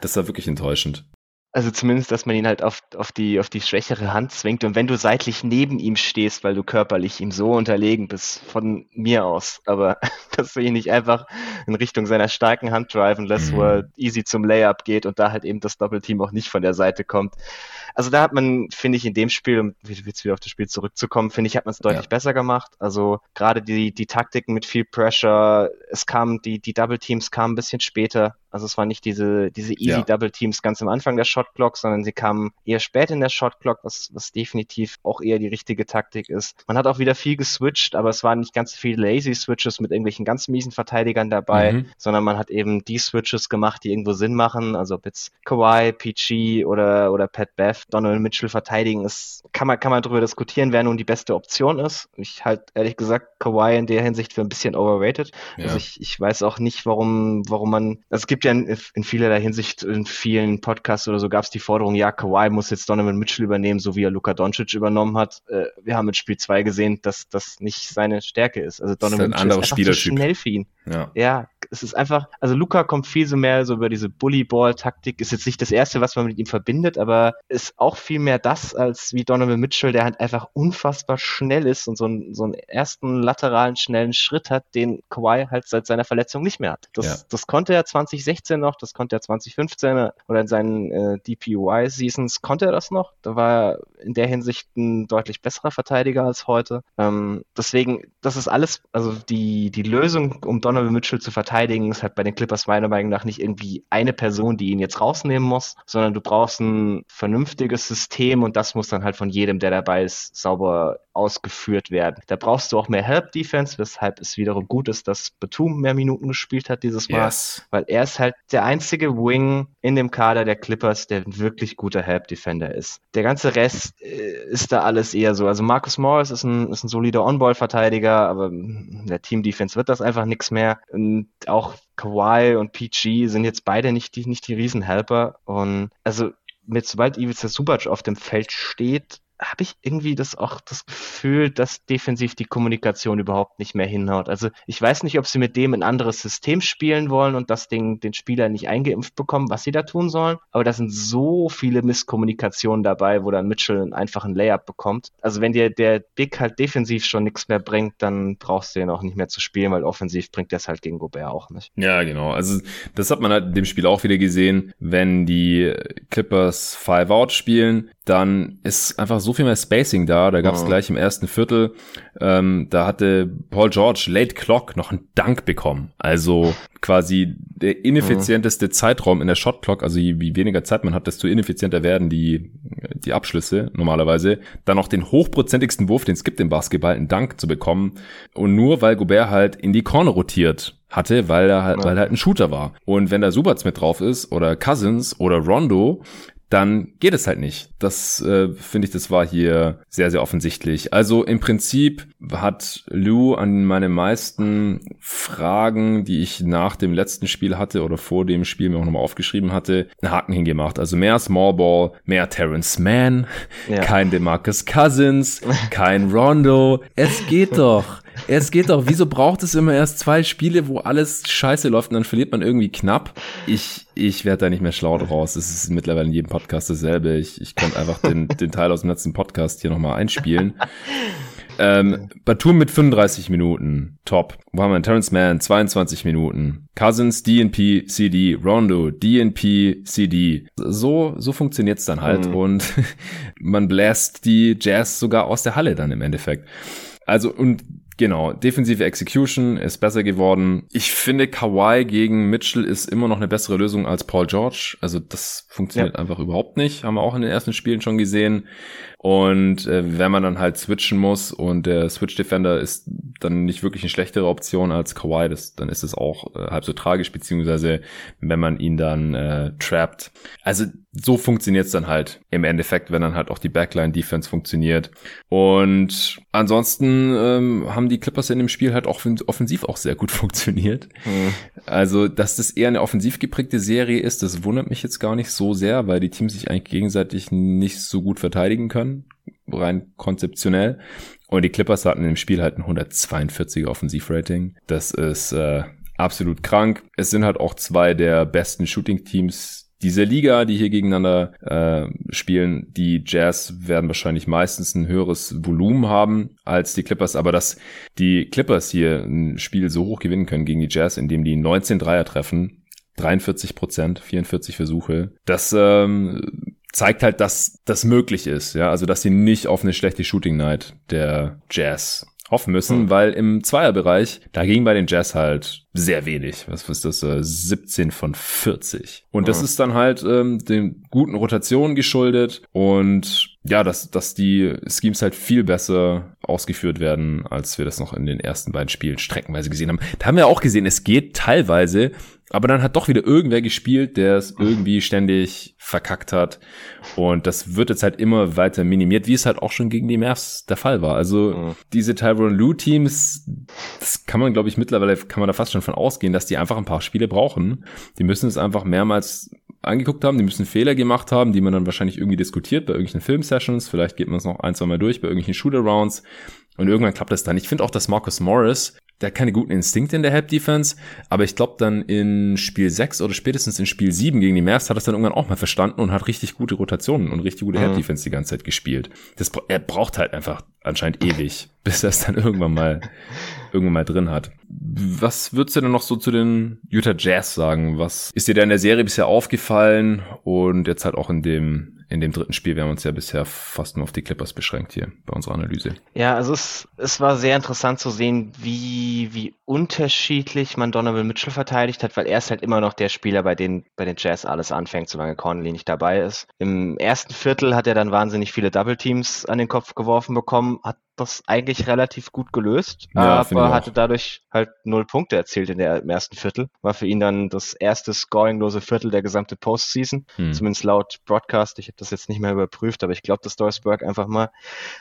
das war wirklich enttäuschend. Also zumindest, dass man ihn halt auf, auf, die, auf die schwächere Hand zwingt. Und wenn du seitlich neben ihm stehst, weil du körperlich ihm so unterlegen bist, von mir aus, aber dass du ihn nicht einfach in Richtung seiner starken Hand driven lässt, mhm. wo er easy zum Layup geht und da halt eben das Doppelteam auch nicht von der Seite kommt. Also da hat man, finde ich, in dem Spiel, um jetzt wieder auf das Spiel zurückzukommen, finde ich, hat man es deutlich ja. besser gemacht. Also gerade die, die Taktiken mit viel Pressure, es kam, die, die Double Teams kamen ein bisschen später. Also es waren nicht diese, diese easy ja. Double Teams ganz am Anfang der Shot Clock, sondern sie kamen eher spät in der Shot Clock, was, was definitiv auch eher die richtige Taktik ist. Man hat auch wieder viel geswitcht, aber es waren nicht ganz viele lazy Switches mit irgendwelchen ganz miesen Verteidigern dabei, mhm. sondern man hat eben die Switches gemacht, die irgendwo Sinn machen. Also ob jetzt Kawhi, PG oder, oder Pat Beth, Donald Mitchell verteidigen, ist, kann man, kann man darüber diskutieren, wer nun die beste Option ist. Ich halt ehrlich gesagt Kawhi in der Hinsicht für ein bisschen overrated. Ja. Also ich, ich weiß auch nicht, warum, warum man, also es gibt ja in, in vielerlei Hinsicht, in vielen Podcasts oder so gab es die Forderung, ja, Kawhi muss jetzt Donovan Mitchell übernehmen, so wie er Luka Doncic übernommen hat. Äh, wir haben in Spiel 2 gesehen, dass das nicht seine Stärke ist. Also Donovan ist Mitchell ist einfach zu schnell für ihn. Ja. ja, es ist einfach, also Luca kommt viel so mehr so über diese Bullyball-Taktik. Ist jetzt nicht das erste, was man mit ihm verbindet, aber ist auch viel mehr das als wie Donovan Mitchell, der halt einfach unfassbar schnell ist und so einen, so einen ersten lateralen schnellen Schritt hat, den Kawhi halt seit seiner Verletzung nicht mehr hat. Das, ja. das konnte er 2016 noch, das konnte er 2015 oder in seinen äh, DPUI-Seasons konnte er das noch. Da war er in der Hinsicht ein deutlich besserer Verteidiger als heute. Ähm, deswegen, das ist alles, also die, die Lösung, um Donovan Mitchell zu verteidigen, ist halt bei den Clippers meiner Meinung nach nicht irgendwie eine Person, die ihn jetzt rausnehmen muss, sondern du brauchst ein vernünftiges System und das muss dann halt von jedem, der dabei ist, sauber ausgeführt werden. Da brauchst du auch mehr Help-Defense, weshalb es wiederum gut ist, dass Batum mehr Minuten gespielt hat dieses Mal, yes. weil er ist halt der einzige Wing in dem Kader der Clippers, der ein wirklich guter Help-Defender ist. Der ganze Rest äh, ist da alles eher so. Also Marcus Morris ist ein, ist ein solider On-Ball-Verteidiger, aber der Team-Defense wird das einfach nichts mehr. Und auch Kawhi und PG sind jetzt beide nicht die, nicht die Riesenhelper. Und also mit sobald Ivica Subac auf dem Feld steht, habe ich irgendwie das auch das Gefühl, dass defensiv die Kommunikation überhaupt nicht mehr hinhaut. Also ich weiß nicht, ob sie mit dem ein anderes System spielen wollen und das Ding den Spieler nicht eingeimpft bekommen, was sie da tun sollen. Aber da sind so viele Misskommunikationen dabei, wo dann Mitchell einfach ein Layup bekommt. Also wenn dir der Big halt defensiv schon nichts mehr bringt, dann brauchst du ihn auch nicht mehr zu spielen, weil offensiv bringt das halt gegen Gobert auch nicht. Ja, genau. Also das hat man halt in dem Spiel auch wieder gesehen, wenn die Clippers Five Out spielen, dann ist einfach so viel mehr Spacing da. Da gab es oh. gleich im ersten Viertel, ähm, da hatte Paul George Late Clock noch einen Dank bekommen. Also quasi der ineffizienteste oh. Zeitraum in der Shot Clock. Also je, wie weniger Zeit man hat, desto ineffizienter werden die, die Abschlüsse normalerweise. Dann noch den hochprozentigsten Wurf, den es gibt im Basketball, einen Dank zu bekommen. Und nur weil Gobert halt in die Corner rotiert hatte, weil er halt, weil er halt ein Shooter war. Und wenn da Subats mit drauf ist oder Cousins oder Rondo, dann geht es halt nicht. Das äh, finde ich, das war hier sehr, sehr offensichtlich. Also im Prinzip hat Lou an meine meisten Fragen, die ich nach dem letzten Spiel hatte oder vor dem Spiel mir auch nochmal aufgeschrieben hatte, einen Haken hingemacht. Also mehr Small Ball, mehr Terrence Mann, ja. kein DeMarcus Cousins, kein Rondo. Es geht doch. Es geht doch. Wieso braucht es immer erst zwei Spiele, wo alles scheiße läuft und dann verliert man irgendwie knapp? Ich, ich werde da nicht mehr schlau draus. Es ist mittlerweile in jedem Podcast dasselbe. Ich, ich konnte einfach den, den Teil aus dem letzten Podcast hier nochmal einspielen. Ähm, Batum mit 35 Minuten, top. Wo haben wir Terrence Mann, 22 Minuten. Cousins, DNP, CD, Rondo, DNP, CD. So, so funktioniert's dann halt. Mhm. Und man bläst die Jazz sogar aus der Halle dann im Endeffekt. Also, und Genau, defensive Execution ist besser geworden. Ich finde, Kawhi gegen Mitchell ist immer noch eine bessere Lösung als Paul George. Also das funktioniert ja. einfach überhaupt nicht. Haben wir auch in den ersten Spielen schon gesehen. Und äh, wenn man dann halt switchen muss und der Switch Defender ist dann nicht wirklich eine schlechtere Option als Kawhi, das, dann ist es auch äh, halb so tragisch, beziehungsweise wenn man ihn dann äh, trappt. Also so funktioniert's dann halt im Endeffekt, wenn dann halt auch die Backline-Defense funktioniert. Und ansonsten ähm, haben die Clippers in dem Spiel halt auch offensiv auch sehr gut funktioniert. Mhm. Also, dass das eher eine offensiv geprägte Serie ist, das wundert mich jetzt gar nicht so sehr, weil die Teams sich eigentlich gegenseitig nicht so gut verteidigen können rein konzeptionell. Und die Clippers hatten im Spiel halt ein 142er Offensivrating. Das ist äh, absolut krank. Es sind halt auch zwei der besten Shooting-Teams dieser Liga, die hier gegeneinander äh, spielen, die Jazz werden wahrscheinlich meistens ein höheres Volumen haben als die Clippers, aber dass die Clippers hier ein Spiel so hoch gewinnen können gegen die Jazz, indem die 19 Dreier treffen, 43 Prozent, 44 Versuche, das ähm, zeigt halt, dass das möglich ist, ja, also dass sie nicht auf eine schlechte Shooting Night der Jazz hoffen müssen, mhm. weil im Zweierbereich, da ging bei den Jazz halt sehr wenig. Was ist das? 17 von 40. Und das mhm. ist dann halt ähm, den guten Rotationen geschuldet und ja, dass, dass die Schemes halt viel besser ausgeführt werden, als wir das noch in den ersten beiden Spielen streckenweise gesehen haben. Da haben wir auch gesehen, es geht teilweise, aber dann hat doch wieder irgendwer gespielt, der es irgendwie ständig verkackt hat. Und das wird jetzt halt immer weiter minimiert, wie es halt auch schon gegen die Mavs der Fall war. Also mhm. diese Tyron Lue Teams, das kann man, glaube ich, mittlerweile kann man da fast schon von ausgehen, dass die einfach ein paar Spiele brauchen. Die müssen es einfach mehrmals angeguckt haben, die müssen Fehler gemacht haben, die man dann wahrscheinlich irgendwie diskutiert bei irgendwelchen Filmsessions. Vielleicht geht man es noch ein, zwei Mal durch bei irgendwelchen Shootarounds. Und irgendwann klappt das dann. Ich finde auch, dass Marcus Morris, der hat keine guten Instinkte in der Help Defense, aber ich glaube dann in Spiel 6 oder spätestens in Spiel 7 gegen die Mavs hat er dann irgendwann auch mal verstanden und hat richtig gute Rotationen und richtig gute mhm. Help Defense die ganze Zeit gespielt. Das, er braucht halt einfach anscheinend ewig, bis er es dann irgendwann mal irgendwann mal drin hat. Was würdest du denn noch so zu den Utah Jazz sagen? Was ist dir da in der Serie bisher aufgefallen und jetzt halt auch in dem in dem dritten Spiel. Wir haben uns ja bisher fast nur auf die Clippers beschränkt hier bei unserer Analyse. Ja, also es, es war sehr interessant zu sehen, wie, wie unterschiedlich man Donovan Mitchell verteidigt hat, weil er ist halt immer noch der Spieler, bei den, bei den Jazz alles anfängt, solange Conley nicht dabei ist. Im ersten Viertel hat er dann wahnsinnig viele Double Teams an den Kopf geworfen bekommen, hat das eigentlich relativ gut gelöst, ja, aber hatte dadurch halt null Punkte erzielt in der, im ersten Viertel. War für ihn dann das erste scoringlose Viertel der gesamte Postseason, hm. zumindest laut Broadcast. Ich habe das jetzt nicht mehr überprüft, aber ich glaube das Dorsberg einfach mal.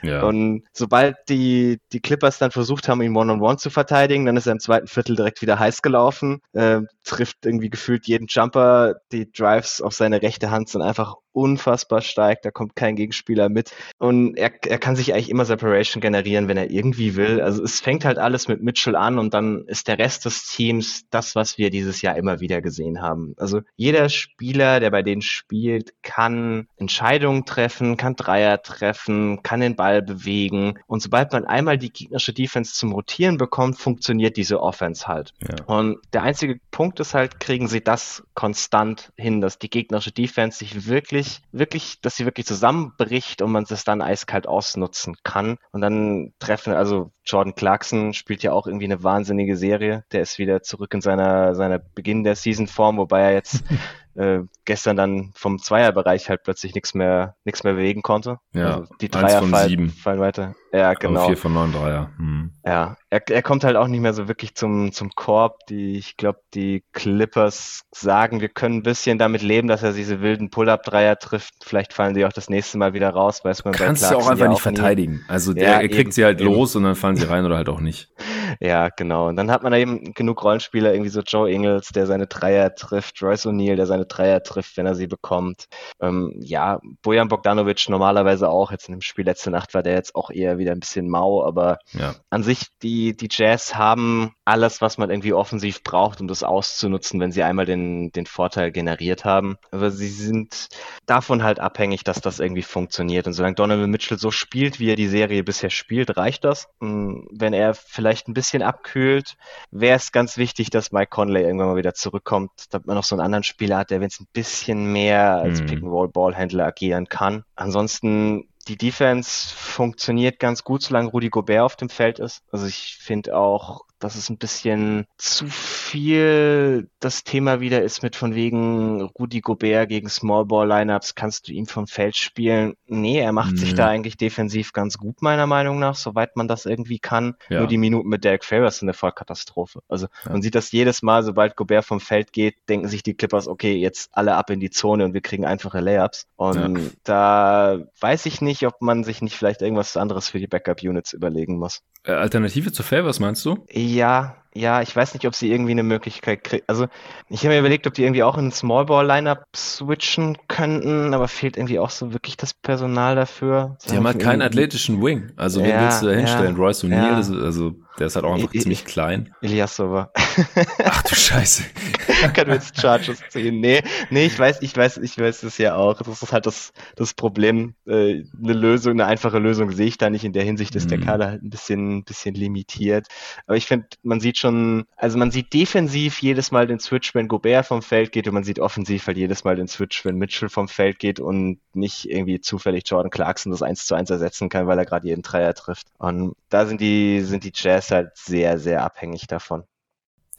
Ja. Und sobald die, die Clippers dann versucht haben, ihn One-on-One -on -one zu verteidigen, dann ist er im zweiten Viertel direkt wieder heiß gelaufen, äh, trifft irgendwie gefühlt jeden Jumper. Die Drives auf seine rechte Hand sind einfach unfassbar stark, da kommt kein Gegenspieler mit. Und er, er kann sich eigentlich immer Separation generieren, wenn er irgendwie will. Also es fängt halt alles mit Mitchell an und dann ist der Rest des Teams das, was wir dieses Jahr immer wieder gesehen haben. Also jeder Spieler, der bei denen spielt, kann Entscheidungen treffen, kann Dreier treffen, kann den Ball bewegen. Und sobald man einmal die gegnerische Defense zum Rotieren bekommt, funktioniert diese Offense halt. Ja. Und der einzige Punkt ist halt, kriegen sie das konstant hin, dass die gegnerische Defense sich wirklich wirklich, wirklich, dass sie wirklich zusammenbricht und man es dann eiskalt ausnutzen kann. Und dann treffen, also Jordan Clarkson spielt ja auch irgendwie eine wahnsinnige Serie. Der ist wieder zurück in seiner, seiner Beginn der Season-Form, wobei er jetzt äh, gestern dann vom Zweierbereich halt plötzlich nichts mehr, nichts mehr bewegen konnte. Ja, also die Dreier fallen, fallen weiter. Ja, genau. Aber vier von neun Dreier. Hm. Ja, er, er kommt halt auch nicht mehr so wirklich zum, zum Korb. Die, ich glaube, die Clippers sagen, wir können ein bisschen damit leben, dass er diese wilden Pull-Up-Dreier trifft. Vielleicht fallen sie auch das nächste Mal wieder raus, weiß man Kannst du auch einfach nicht verteidigen. Nie. Also der, ja, er kriegt eben, sie halt eben. los und dann fallen sie rein oder halt auch nicht. Ja, genau. Und dann hat man da eben genug Rollenspieler, irgendwie so Joe Ingles, der seine Dreier trifft, Royce O'Neill, der seine Dreier trifft, wenn er sie bekommt. Ähm, ja, Bojan Bogdanovic normalerweise auch. Jetzt in dem Spiel letzte Nacht war der jetzt auch eher wieder ein bisschen mau, aber ja. an sich, die, die Jazz haben alles, was man irgendwie offensiv braucht, um das auszunutzen, wenn sie einmal den, den Vorteil generiert haben. Aber sie sind davon halt abhängig, dass das irgendwie funktioniert. Und solange Donovan Mitchell so spielt, wie er die Serie bisher spielt, reicht das. Und wenn er vielleicht ein bisschen abkühlt, wäre es ganz wichtig, dass Mike Conley irgendwann mal wieder zurückkommt, damit man noch so einen anderen Spieler hat, der wenn es ein bisschen mehr als mhm. Pick-and-Roll-Ballhändler agieren kann. Ansonsten die Defense funktioniert ganz gut, solange Rudy Gobert auf dem Feld ist. Also ich finde auch, dass es ein bisschen zu viel das Thema wieder ist mit von wegen Rudy Gobert gegen Small Ball Lineups, kannst du ihn vom Feld spielen? Nee, er macht nee. sich da eigentlich defensiv ganz gut, meiner Meinung nach, soweit man das irgendwie kann. Ja. Nur die Minuten mit Derek Favors sind eine Vollkatastrophe. Also ja. man sieht das jedes Mal, sobald Gobert vom Feld geht, denken sich die Clippers, okay, jetzt alle ab in die Zone und wir kriegen einfache Layups. Und ja. da weiß ich nicht, ob man sich nicht vielleicht irgendwas anderes für die Backup-Units überlegen muss. Äh, Alternative zu Favors meinst du? Ja, yeah. Ja, ich weiß nicht, ob sie irgendwie eine Möglichkeit kriegen. Also, ich habe mir überlegt, ob die irgendwie auch in ein Smallball-Lineup switchen könnten, aber fehlt irgendwie auch so wirklich das Personal dafür. Die haben halt keinen athletischen Wing. Also, ja, wen willst du da hinstellen? Ja, Royce O'Neill, ja. also, der ist halt auch einfach I ziemlich klein. Ilyasova. Ach du Scheiße. Können wir jetzt Chargers ziehen? Nee, nee, ich weiß, ich weiß, ich weiß es ja auch. Das ist halt das, das Problem. Äh, eine Lösung, eine einfache Lösung sehe ich da nicht. In der Hinsicht ist der mhm. Kader halt ein bisschen, bisschen limitiert. Aber ich finde, man sieht schon, also man sieht defensiv jedes Mal den Switch, wenn Gobert vom Feld geht und man sieht offensiv halt jedes Mal den Switch, wenn Mitchell vom Feld geht und nicht irgendwie zufällig Jordan Clarkson das 1 zu 1 ersetzen kann, weil er gerade jeden Dreier trifft. Und da sind die, sind die Jazz halt sehr, sehr abhängig davon.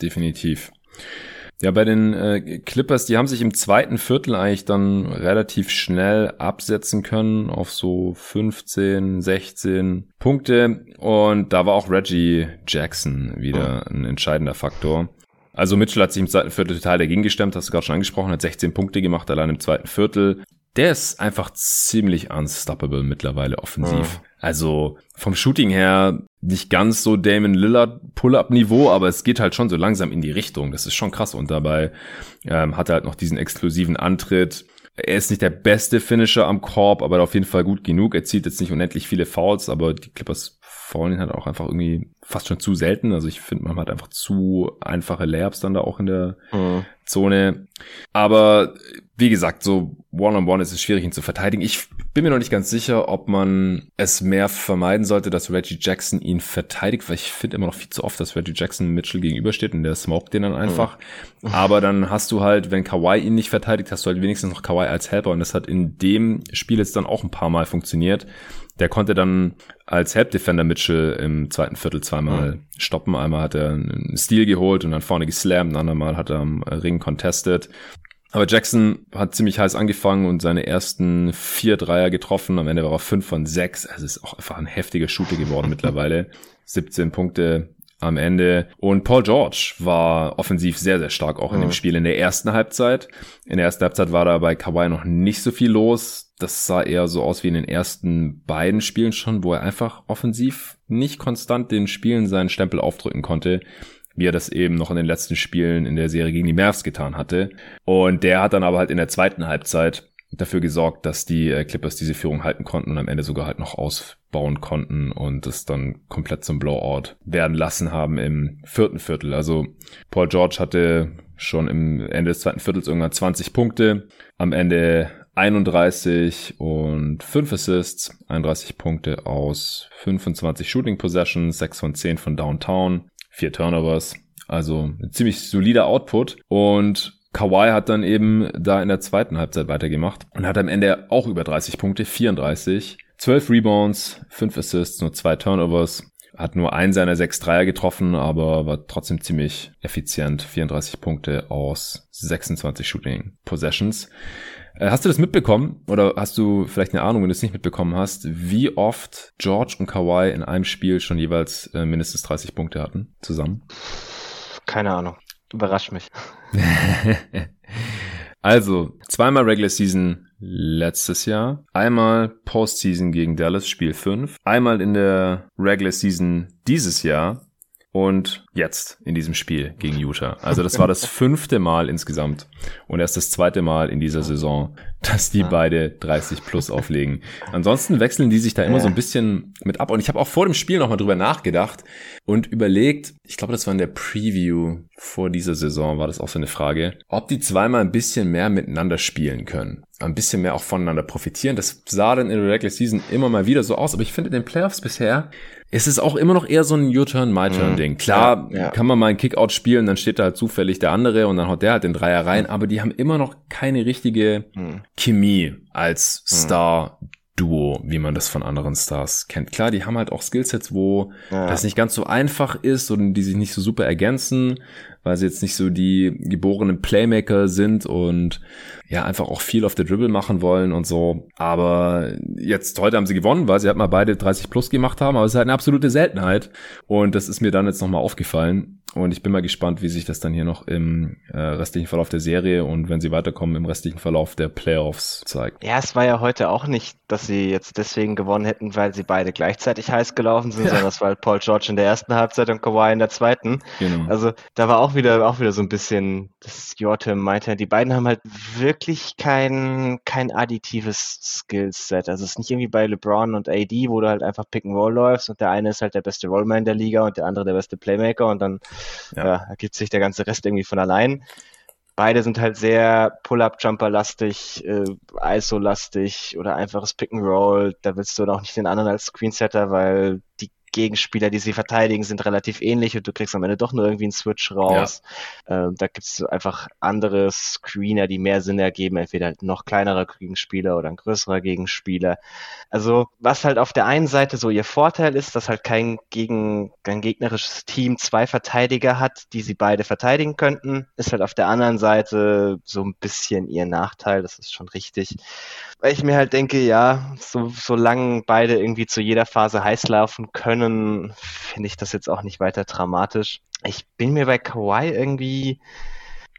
Definitiv. Ja, bei den äh, Clippers, die haben sich im zweiten Viertel eigentlich dann relativ schnell absetzen können auf so 15, 16 Punkte. Und da war auch Reggie Jackson wieder ein entscheidender Faktor. Also Mitchell hat sich im zweiten Viertel total dagegen gestemmt, hast du gerade schon angesprochen, hat 16 Punkte gemacht allein im zweiten Viertel der ist einfach ziemlich unstoppable mittlerweile offensiv. Mhm. Also vom Shooting her nicht ganz so Damon Lillard Pull-up-Niveau, aber es geht halt schon so langsam in die Richtung. Das ist schon krass. Und dabei ähm, hat er halt noch diesen exklusiven Antritt. Er ist nicht der beste Finisher am Korb, aber auf jeden Fall gut genug. Er zieht jetzt nicht unendlich viele Fouls, aber die Clippers faulen ihn halt auch einfach irgendwie fast schon zu selten. Also ich finde, man hat einfach zu einfache Layups dann da auch in der mhm. Zone. Aber wie gesagt, so One-on-One -on -one ist es schwierig, ihn zu verteidigen. Ich bin mir noch nicht ganz sicher, ob man es mehr vermeiden sollte, dass Reggie Jackson ihn verteidigt, weil ich finde immer noch viel zu oft, dass Reggie Jackson Mitchell gegenübersteht und der smoked den dann einfach. Mhm. Aber dann hast du halt, wenn Kawhi ihn nicht verteidigt, hast du halt wenigstens noch Kawhi als Helper und das hat in dem Spiel jetzt dann auch ein paar Mal funktioniert. Der konnte dann als Help Defender Mitchell im zweiten Viertel zweimal mhm. stoppen. Einmal hat er einen Stil geholt und dann vorne geslammt, ein andermal hat er am Ring contested. Aber Jackson hat ziemlich heiß angefangen und seine ersten vier Dreier getroffen. Am Ende war er fünf von sechs. Also ist auch einfach ein heftiger Shooter geworden mittlerweile. 17 Punkte am Ende. Und Paul George war offensiv sehr, sehr stark auch in dem Spiel in der ersten Halbzeit. In der ersten Halbzeit war da bei Kawhi noch nicht so viel los. Das sah eher so aus wie in den ersten beiden Spielen schon, wo er einfach offensiv nicht konstant den Spielen seinen Stempel aufdrücken konnte wie er das eben noch in den letzten Spielen in der Serie gegen die Mavs getan hatte. Und der hat dann aber halt in der zweiten Halbzeit dafür gesorgt, dass die äh, Clippers diese Führung halten konnten und am Ende sogar halt noch ausbauen konnten und es dann komplett zum Blowout werden lassen haben im vierten Viertel. Also Paul George hatte schon im Ende des zweiten Viertels irgendwann 20 Punkte, am Ende 31 und 5 Assists, 31 Punkte aus 25 Shooting Possessions, 6 von 10 von Downtown, vier Turnovers. Also ziemlich solider Output. Und Kawhi hat dann eben da in der zweiten Halbzeit weitergemacht und hat am Ende auch über 30 Punkte, 34, 12 Rebounds, 5 Assists, nur zwei Turnovers. Hat nur einen seiner sechs Dreier getroffen, aber war trotzdem ziemlich effizient. 34 Punkte aus 26 Shooting Possessions. Äh, hast du das mitbekommen oder hast du vielleicht eine Ahnung, wenn du es nicht mitbekommen hast, wie oft George und Kawhi in einem Spiel schon jeweils äh, mindestens 30 Punkte hatten zusammen? Keine Ahnung. Überrascht mich. also, zweimal Regular Season letztes Jahr, einmal Postseason gegen Dallas Spiel 5, einmal in der Regular Season dieses Jahr und jetzt in diesem Spiel gegen Utah. Also das war das fünfte Mal insgesamt und erst das zweite Mal in dieser Saison, dass die beide 30 plus auflegen. Ansonsten wechseln die sich da immer so ein bisschen mit ab und ich habe auch vor dem Spiel nochmal drüber nachgedacht und überlegt, ich glaube, das war in der Preview vor dieser Saison, war das auch so eine Frage, ob die zweimal ein bisschen mehr miteinander spielen können ein bisschen mehr auch voneinander profitieren. Das sah dann in der Regular Season immer mal wieder so aus, aber ich finde in den Playoffs bisher ist es auch immer noch eher so ein Your-Turn, My-Turn-Ding. Mhm. Klar, ja, ja. kann man mal einen Kickout spielen, dann steht da halt zufällig der andere und dann haut der halt den Dreier rein, aber die haben immer noch keine richtige mhm. Chemie als mhm. Star Duo, wie man das von anderen Stars kennt. Klar, die haben halt auch Skillsets, wo ja. das nicht ganz so einfach ist und die sich nicht so super ergänzen, weil sie jetzt nicht so die geborenen Playmaker sind und ja, einfach auch viel auf der Dribble machen wollen und so. Aber jetzt heute haben sie gewonnen, weil sie halt mal beide 30 plus gemacht haben, aber es ist halt eine absolute Seltenheit. Und das ist mir dann jetzt nochmal aufgefallen. Und ich bin mal gespannt, wie sich das dann hier noch im äh, restlichen Verlauf der Serie und wenn sie weiterkommen, im restlichen Verlauf der Playoffs zeigt. Ja, es war ja heute auch nicht, dass sie jetzt deswegen gewonnen hätten, weil sie beide gleichzeitig heiß gelaufen sind, ja. sondern das war halt Paul George in der ersten Halbzeit und Kawhi in der zweiten. Genau. Also da war auch auch wieder, auch wieder so ein bisschen das Jorte meinte. Die beiden haben halt wirklich kein, kein additives Skillset. Also es ist nicht irgendwie bei LeBron und AD, wo du halt einfach Pick and Roll läufst und der eine ist halt der beste Rollman der Liga und der andere der beste Playmaker und dann ja. Ja, ergibt sich der ganze Rest irgendwie von allein. Beide sind halt sehr Pull-Up-Jumper-lastig, äh, ISO-lastig oder einfaches Pick and Roll. Da willst du dann auch nicht den anderen als Screensetter, weil die Gegenspieler, die sie verteidigen, sind relativ ähnlich und du kriegst am Ende doch nur irgendwie einen Switch raus. Ja. Ähm, da gibt es einfach andere Screener, die mehr Sinn ergeben, entweder halt noch kleinerer Gegenspieler oder ein größerer Gegenspieler. Also was halt auf der einen Seite so ihr Vorteil ist, dass halt kein, gegen, kein gegnerisches Team zwei Verteidiger hat, die sie beide verteidigen könnten, ist halt auf der anderen Seite so ein bisschen ihr Nachteil, das ist schon richtig weil ich mir halt denke, ja, so, solange beide irgendwie zu jeder Phase heiß laufen können, finde ich das jetzt auch nicht weiter dramatisch. Ich bin mir bei Kawhi irgendwie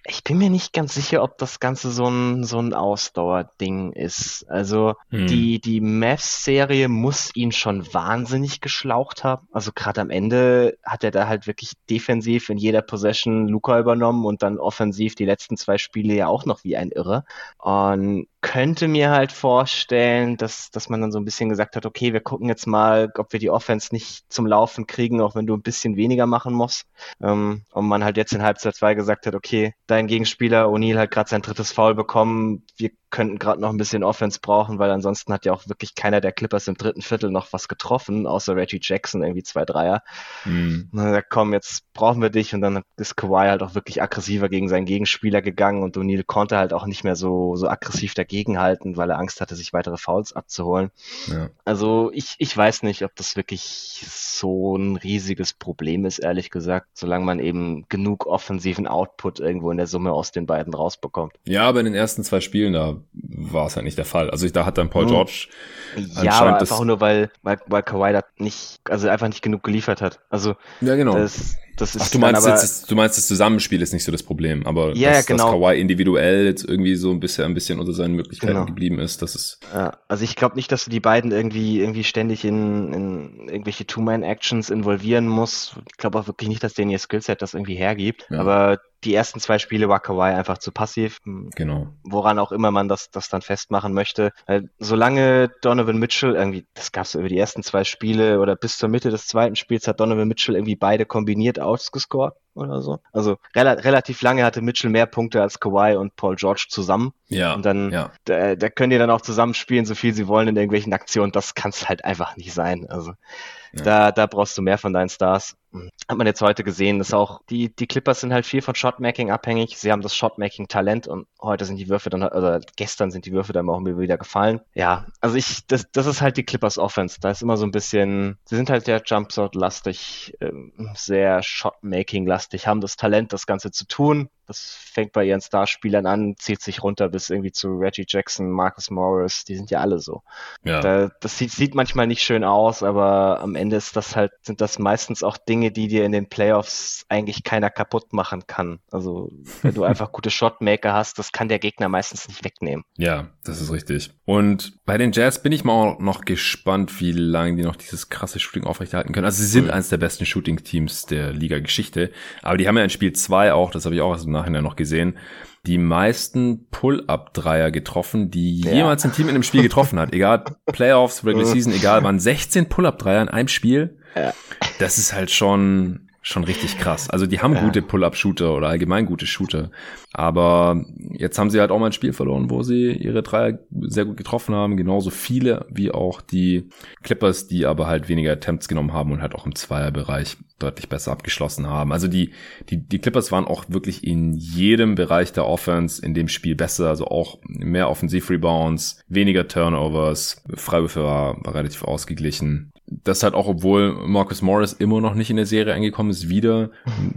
ich bin mir nicht ganz sicher, ob das Ganze so ein, so ein Ausdauerding ist. Also hm. die, die Mavs-Serie muss ihn schon wahnsinnig geschlaucht haben. Also gerade am Ende hat er da halt wirklich defensiv in jeder Possession Luca übernommen und dann offensiv die letzten zwei Spiele ja auch noch wie ein Irre. Und könnte mir halt vorstellen, dass, dass man dann so ein bisschen gesagt hat, okay, wir gucken jetzt mal, ob wir die Offense nicht zum Laufen kriegen, auch wenn du ein bisschen weniger machen musst. Ähm, und man halt jetzt in Halbzeit 2 gesagt hat, okay, dein Gegenspieler O'Neill hat gerade sein drittes Foul bekommen, wir könnten gerade noch ein bisschen Offense brauchen, weil ansonsten hat ja auch wirklich keiner der Clippers im dritten Viertel noch was getroffen, außer Reggie Jackson, irgendwie zwei Dreier. Mhm. Und dann gesagt, komm, jetzt brauchen wir dich und dann ist Kawhi halt auch wirklich aggressiver gegen seinen Gegenspieler gegangen und O'Neill konnte halt auch nicht mehr so, so aggressiv dagegenhalten, weil er Angst hatte, sich weitere Fouls abzuholen. Ja. Also ich, ich weiß nicht, ob das wirklich so ein riesiges Problem ist, ehrlich gesagt, solange man eben genug offensiven Output irgendwo in der Summe aus den beiden rausbekommt. Ja, aber in den ersten zwei Spielen, da war es halt nicht der Fall. Also da hat dann Paul hm. George ja, aber einfach nur weil, weil, weil Kawhi da nicht, also einfach nicht genug geliefert hat. Also ja, genau. Das, das ist Ach, du meinst, aber, jetzt, du meinst, das Zusammenspiel ist nicht so das Problem, aber ja, dass, genau. dass Kawhi individuell jetzt irgendwie so ein bisschen, ein bisschen unter seinen Möglichkeiten genau. geblieben ist, das ist. Ja, also ich glaube nicht, dass du die beiden irgendwie, irgendwie ständig in, in irgendwelche Two-Man-Actions involvieren musst. Ich glaube auch wirklich nicht, dass denen ihr Skillset das irgendwie hergibt. Ja. Aber die ersten zwei Spiele war Kawhi einfach zu passiv. Genau. Woran auch immer man das, das dann festmachen möchte. Weil solange Donovan Mitchell irgendwie, das gab es über die ersten zwei Spiele oder bis zur Mitte des zweiten Spiels hat Donovan Mitchell irgendwie beide kombiniert ausgescored oder so. Also rela relativ lange hatte Mitchell mehr Punkte als Kawhi und Paul George zusammen. Ja. Und dann, ja. da, da können die dann auch zusammenspielen, so viel sie wollen in irgendwelchen Aktionen. Das kann es halt einfach nicht sein. Also ja. da, da brauchst du mehr von deinen Stars. Hat man jetzt heute gesehen, dass auch die, die Clippers sind halt viel von Shotmaking abhängig. Sie haben das Shotmaking-Talent und heute sind die Würfe dann, oder gestern sind die Würfe dann auch wieder gefallen. Ja, also ich, das, das ist halt die Clippers Offense. Da ist immer so ein bisschen, sie sind halt sehr Jumpshot-lastig, ähm, sehr Shotmaking-lastig, haben das Talent, das Ganze zu tun. Das fängt bei ihren Starspielern an, zieht sich runter bis irgendwie zu Reggie Jackson, Marcus Morris, die sind ja alle so. Ja. Da, das sieht, sieht manchmal nicht schön aus, aber am Ende ist das halt, sind das meistens auch Dinge, die dir in den Playoffs eigentlich keiner kaputt machen kann. Also wenn du einfach gute Shotmaker hast, das kann der Gegner meistens nicht wegnehmen. Ja, das ist richtig. Und bei den Jazz bin ich mal auch noch gespannt, wie lange die noch dieses krasse Shooting aufrechterhalten können. Also sie sind mhm. eines der besten Shooting-Teams der Liga-Geschichte, aber die haben ja in Spiel 2 auch, das habe ich auch aus dem Nachhinein noch gesehen, die meisten Pull-Up-Dreier getroffen, die ja. jemals ein Team in einem Spiel getroffen hat. Egal Playoffs, Regular Season, egal waren 16 Pull-Up-Dreier in einem Spiel. Ja. Das ist halt schon schon richtig krass. Also die haben ja. gute Pull-Up-Shooter oder allgemein gute Shooter. Aber jetzt haben sie halt auch mal ein Spiel verloren, wo sie ihre Dreier sehr gut getroffen haben. Genauso viele wie auch die Clippers, die aber halt weniger Attempts genommen haben und halt auch im Zweierbereich deutlich besser abgeschlossen haben. Also die, die, die Clippers waren auch wirklich in jedem Bereich der Offense in dem Spiel besser. Also auch mehr Offensiv-Rebounds, weniger Turnovers, Freiwürfe war, war relativ ausgeglichen das halt auch, obwohl Marcus Morris immer noch nicht in der Serie angekommen ist, wieder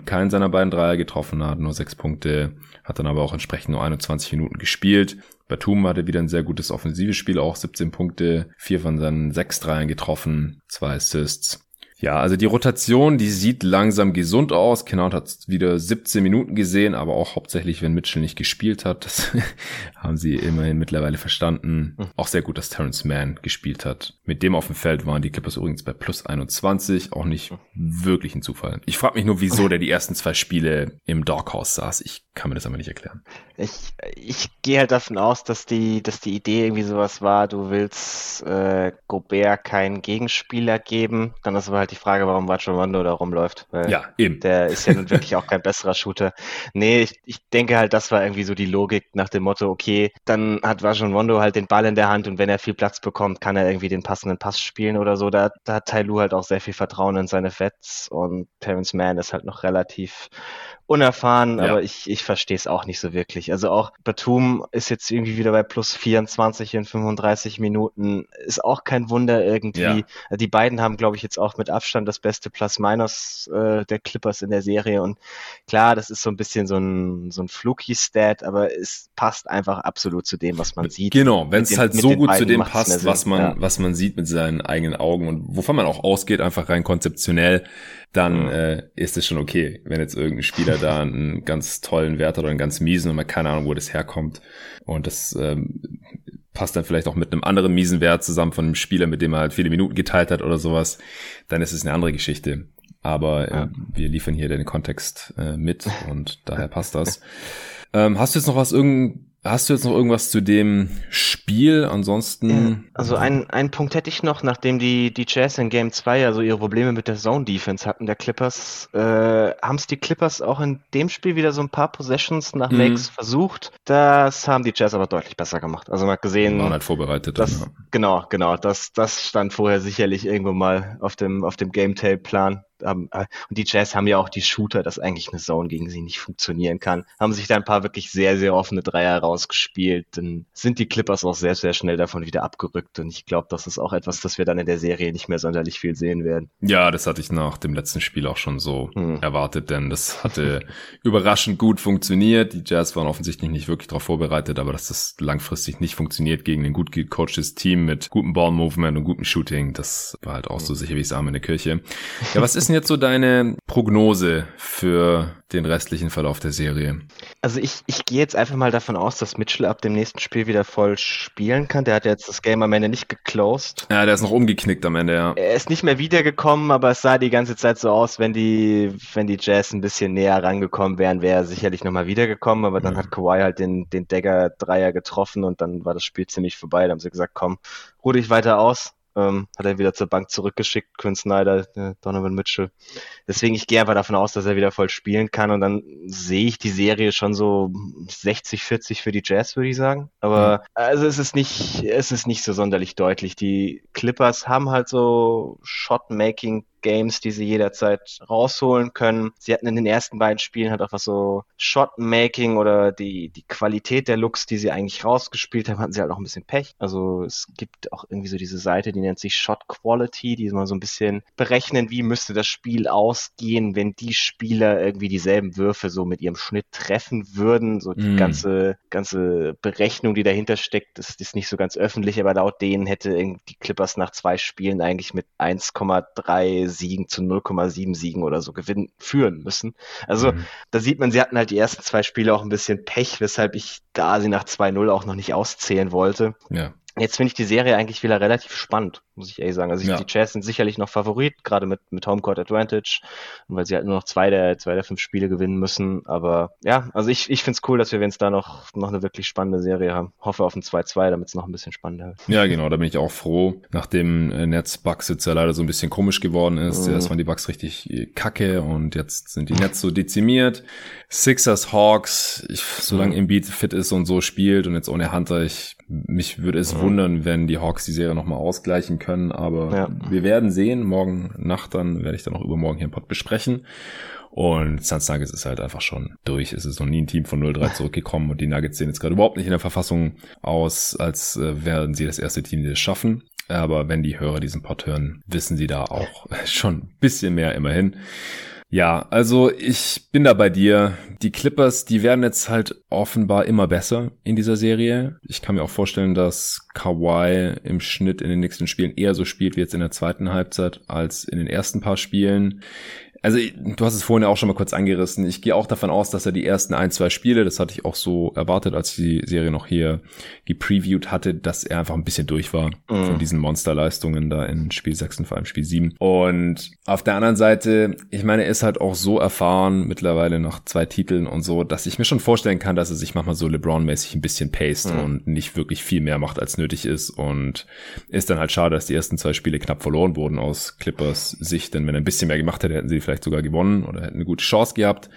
keinen seiner beiden Dreier getroffen hat, nur sechs Punkte, hat dann aber auch entsprechend nur 21 Minuten gespielt. Batum hatte wieder ein sehr gutes offensives Spiel, auch 17 Punkte, vier von seinen sechs Dreiern getroffen, zwei Assists. Ja, also die Rotation, die sieht langsam gesund aus. Kennard hat wieder 17 Minuten gesehen, aber auch hauptsächlich, wenn Mitchell nicht gespielt hat. Das haben sie immerhin mittlerweile verstanden. Auch sehr gut, dass Terrence Mann gespielt hat. Mit dem auf dem Feld waren die Clippers übrigens bei plus 21. Auch nicht wirklich ein Zufall. Ich frage mich nur, wieso der die ersten zwei Spiele im Doghouse saß. Ich kann mir das aber nicht erklären. Ich, ich gehe halt davon aus, dass die, dass die Idee irgendwie sowas war, du willst äh, Gobert keinen Gegenspieler geben. Dann ist aber halt die Frage, warum Rondo da rumläuft. ja, eben. Der ist ja nun wirklich auch kein besserer Shooter. Nee, ich, ich denke halt, das war irgendwie so die Logik nach dem Motto, okay, dann hat Rondo halt den Ball in der Hand und wenn er viel Platz bekommt, kann er irgendwie den passenden Pass spielen oder so. Da, da hat Tyloo halt auch sehr viel Vertrauen in seine Vets und Terrence Mann ist halt noch relativ unerfahren, ja. aber ich, ich verstehe es auch nicht so wirklich. Also auch Batum ist jetzt irgendwie wieder bei plus 24 in 35 Minuten. Ist auch kein Wunder irgendwie. Ja. Die beiden haben, glaube ich, jetzt auch mit Abstand das beste Plus-Minus äh, der Clippers in der Serie. Und klar, das ist so ein bisschen so ein, so ein Fluky-Stat, aber es passt einfach absolut zu dem, was man sieht. Genau, wenn es halt so gut zu dem passt, was man, ja. was man sieht mit seinen eigenen Augen und wovon man auch ausgeht, einfach rein konzeptionell, dann mhm. äh, ist es schon okay, wenn jetzt irgendein Spieler da einen ganz tollen Wert hat oder einen ganz miesen und man keine Ahnung, wo das herkommt. Und das ähm, passt dann vielleicht auch mit einem anderen miesen Wert zusammen von einem Spieler, mit dem er halt viele Minuten geteilt hat oder sowas, dann ist es eine andere Geschichte. Aber äh, ja. wir liefern hier den Kontext äh, mit und daher passt das. Ähm, hast du jetzt noch was, irgendein Hast du jetzt noch irgendwas zu dem Spiel? Ansonsten. Also ein, ein Punkt hätte ich noch, nachdem die, die Jazz in Game 2 also ihre Probleme mit der Zone Defense hatten, der Clippers, äh, haben es die Clippers auch in dem Spiel wieder so ein paar Possessions nach mhm. Makes versucht. Das haben die Jazz aber deutlich besser gemacht. Also man hat gesehen. Waren halt vorbereitet. Das, ja. Genau, genau. Das, das stand vorher sicherlich irgendwo mal auf dem, auf dem Game Ähm, äh, und die Jazz haben ja auch die Shooter, dass eigentlich eine Zone gegen sie nicht funktionieren kann. Haben sich da ein paar wirklich sehr, sehr offene Dreier rausgespielt. Dann sind die Clippers auch sehr, sehr schnell davon wieder abgerückt. Und ich glaube, das ist auch etwas, das wir dann in der Serie nicht mehr sonderlich viel sehen werden. Ja, das hatte ich nach dem letzten Spiel auch schon so hm. erwartet, denn das hatte überraschend gut funktioniert. Die Jazz waren offensichtlich nicht wirklich darauf vorbereitet, aber dass das langfristig nicht funktioniert gegen ein gut gecoachtes Team mit gutem Ball-Movement und gutem Shooting, das war halt auch so sicher wie es Arm in der Kirche. Ja, was ist denn jetzt so deine Prognose für den restlichen Verlauf der Serie? Also ich, ich gehe jetzt einfach mal davon aus, dass Mitchell ab dem nächsten Spiel wieder voll spielen kann. Der hat jetzt das Game am Ende nicht geclosed. Ja, der ist noch umgeknickt am Ende, ja. Er ist nicht mehr wiedergekommen, aber es sah die ganze Zeit so aus, wenn die, wenn die Jazz ein bisschen näher rangekommen wären, wäre er sicherlich nochmal wiedergekommen, aber dann mhm. hat Kawhi halt den, den Dagger-Dreier getroffen und dann war das Spiel ziemlich vorbei. Da haben sie gesagt, komm, ruh dich weiter aus. Ähm, hat er wieder zur Bank zurückgeschickt, Quinn Snyder, äh, Donovan Mitchell. Deswegen, ich gehe einfach davon aus, dass er wieder voll spielen kann und dann sehe ich die Serie schon so 60, 40 für die Jazz, würde ich sagen. Aber mhm. also es ist nicht, es ist nicht so sonderlich deutlich. Die Clippers haben halt so Shot-Making Games, die sie jederzeit rausholen können. Sie hatten in den ersten beiden Spielen halt auch was so Shot-Making oder die, die Qualität der Looks, die sie eigentlich rausgespielt haben, hatten sie halt auch ein bisschen Pech. Also es gibt auch irgendwie so diese Seite, die nennt sich Shot Quality, die mal so ein bisschen berechnen, wie müsste das Spiel ausgehen, wenn die Spieler irgendwie dieselben Würfe so mit ihrem Schnitt treffen würden. So die mm. ganze, ganze Berechnung, die dahinter steckt, ist, ist nicht so ganz öffentlich, aber laut denen hätte die Clippers nach zwei Spielen eigentlich mit 1,3 Siegen zu 0,7 Siegen oder so gewinnen, führen müssen. Also mhm. da sieht man, sie hatten halt die ersten zwei Spiele auch ein bisschen Pech, weshalb ich da sie nach 2-0 auch noch nicht auszählen wollte. Ja. Jetzt finde ich die Serie eigentlich wieder relativ spannend muss ich ehrlich sagen. Also ja. die Jazz sind sicherlich noch Favorit, gerade mit, mit Homecourt Advantage, weil sie halt nur noch zwei der, zwei der fünf Spiele gewinnen müssen. Aber ja, also ich, ich finde es cool, dass wir jetzt da noch, noch eine wirklich spannende Serie haben. Hoffe auf ein 2-2, damit es noch ein bisschen spannender wird. Ja, genau, da bin ich auch froh. Nachdem äh, Nets Bucks jetzt ja leider so ein bisschen komisch geworden ist. Mhm. Erst waren die Bucks richtig äh, kacke und jetzt sind die Nets so dezimiert. Sixers, Hawks, ich, solange mhm. Embiid fit ist und so spielt und jetzt ohne Hunter, ich, mich würde es mhm. wundern, wenn die Hawks die Serie nochmal ausgleichen können können, aber ja. wir werden sehen. Morgen Nacht dann werde ich dann auch übermorgen hier im Pod besprechen. Und Suns Nuggets ist halt einfach schon durch. Es ist noch nie ein Team von 0-3 zurückgekommen und die Nuggets sehen jetzt gerade überhaupt nicht in der Verfassung aus, als äh, werden sie das erste Team, die das schaffen. Aber wenn die Hörer diesen Pod hören, wissen sie da auch schon ein bisschen mehr immerhin. Ja, also ich bin da bei dir. Die Clippers, die werden jetzt halt offenbar immer besser in dieser Serie. Ich kann mir auch vorstellen, dass Kawhi im Schnitt in den nächsten Spielen eher so spielt wie jetzt in der zweiten Halbzeit als in den ersten paar Spielen. Also du hast es vorhin auch schon mal kurz angerissen. Ich gehe auch davon aus, dass er die ersten ein, zwei Spiele, das hatte ich auch so erwartet, als die Serie noch hier gepreviewt hatte, dass er einfach ein bisschen durch war mhm. von diesen Monsterleistungen da in Spiel 6 und vor allem Spiel 7. Und auf der anderen Seite, ich meine, er ist halt auch so erfahren mittlerweile nach zwei Titeln und so, dass ich mir schon vorstellen kann, dass er sich manchmal so LeBron-mäßig ein bisschen paced mhm. und nicht wirklich viel mehr macht, als nötig ist. Und ist dann halt schade, dass die ersten zwei Spiele knapp verloren wurden aus Clippers Sicht, denn wenn er ein bisschen mehr gemacht hätte, hätten sie vielleicht sogar gewonnen oder hätten eine gute Chance gehabt.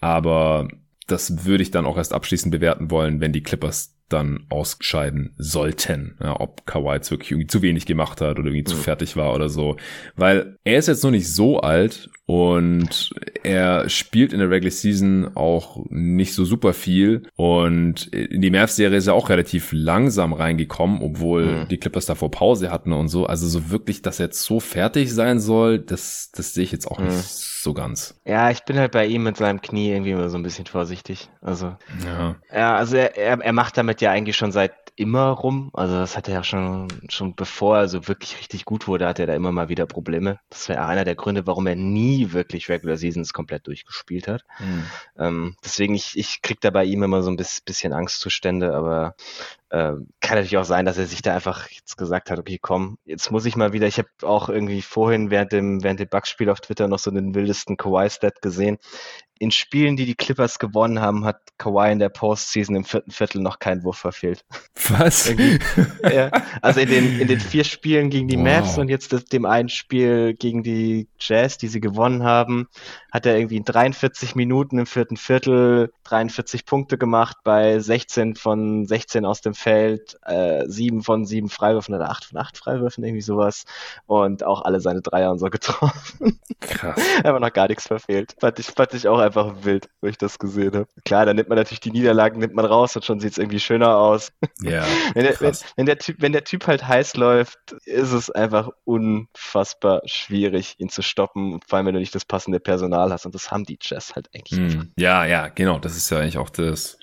Aber das würde ich dann auch erst abschließend bewerten wollen, wenn die Clippers dann ausscheiden sollten. Ja, ob Kawhi jetzt wirklich irgendwie zu wenig gemacht hat oder irgendwie mhm. zu fertig war oder so. Weil er ist jetzt noch nicht so alt und er spielt in der Regular Season auch nicht so super viel und in die Mavs-Serie ist er auch relativ langsam reingekommen, obwohl mhm. die Clippers davor Pause hatten und so. Also so wirklich, dass er jetzt so fertig sein soll, das, das sehe ich jetzt auch mhm. nicht so ganz. Ja, ich bin halt bei ihm mit seinem Knie irgendwie immer so ein bisschen vorsichtig. Also, ja, ja also er, er, er macht damit ja eigentlich schon seit immer rum. Also das hat er ja schon, schon bevor er so wirklich richtig gut wurde, hat er da immer mal wieder Probleme. Das wäre einer der Gründe, warum er nie wirklich Regular Seasons komplett durchgespielt hat. Mhm. Ähm, deswegen, ich, ich krieg da bei ihm immer so ein bisschen Angstzustände, aber äh, kann natürlich auch sein, dass er sich da einfach jetzt gesagt hat, okay, komm, jetzt muss ich mal wieder. Ich habe auch irgendwie vorhin während dem, während dem Bugspiel auf Twitter noch so den wildesten Kawhi-Stat gesehen in Spielen, die die Clippers gewonnen haben, hat Kawhi in der Postseason im vierten Viertel noch keinen Wurf verfehlt. Was? ja, also in den, in den vier Spielen gegen die wow. Mavs und jetzt das, dem einen Spiel gegen die Jazz, die sie gewonnen haben, hat er irgendwie in 43 Minuten im vierten Viertel 43 Punkte gemacht bei 16 von 16 aus dem Feld, äh, 7 von 7 Freiwürfen oder 8 von 8 Freiwürfen, irgendwie sowas. Und auch alle seine Dreier und so getroffen. Krass. Einfach noch gar nichts verfehlt. Fand ich, fand ich auch einfach wild, wo ich das gesehen habe. Klar, dann nimmt man natürlich die Niederlagen, nimmt man raus und schon sieht es irgendwie schöner aus. Ja. wenn, der, wenn, wenn, der typ, wenn der Typ halt heiß läuft, ist es einfach unfassbar schwierig, ihn zu stoppen. Vor allem, wenn du nicht das passende Personal hast. Und das haben die Jazz halt eigentlich. Mm. Ja, ja, genau. Das ist ja eigentlich auch das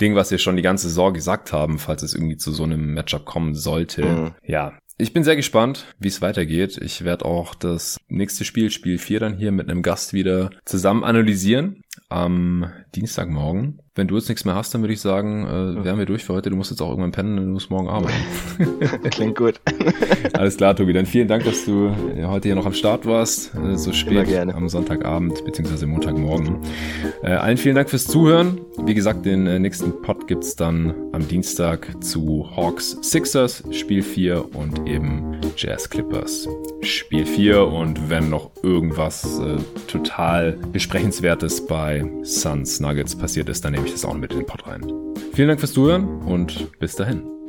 Ding, was wir schon die ganze Saison gesagt haben, falls es irgendwie zu so einem Matchup kommen sollte. Mm. Ja, ich bin sehr gespannt, wie es weitergeht. Ich werde auch das nächste Spiel, Spiel 4, dann hier mit einem Gast wieder zusammen analysieren am Dienstagmorgen. Wenn du jetzt nichts mehr hast, dann würde ich sagen, äh, wären wir durch für heute. Du musst jetzt auch irgendwann pennen, du musst morgen arbeiten. Klingt gut. Alles klar, Tobi. Dann vielen Dank, dass du heute hier noch am Start warst, äh, so spät am Sonntagabend bzw. Montagmorgen. Äh, allen vielen Dank fürs Zuhören. Wie gesagt, den äh, nächsten Pod gibt's dann am Dienstag zu Hawks Sixers Spiel 4 und eben Jazz Clippers Spiel 4. Und wenn noch irgendwas äh, total besprechenswertes bei Suns Nuggets passiert ist, dann nehme ich das auch mit in den Pod rein. Vielen Dank fürs Zuhören und bis dahin.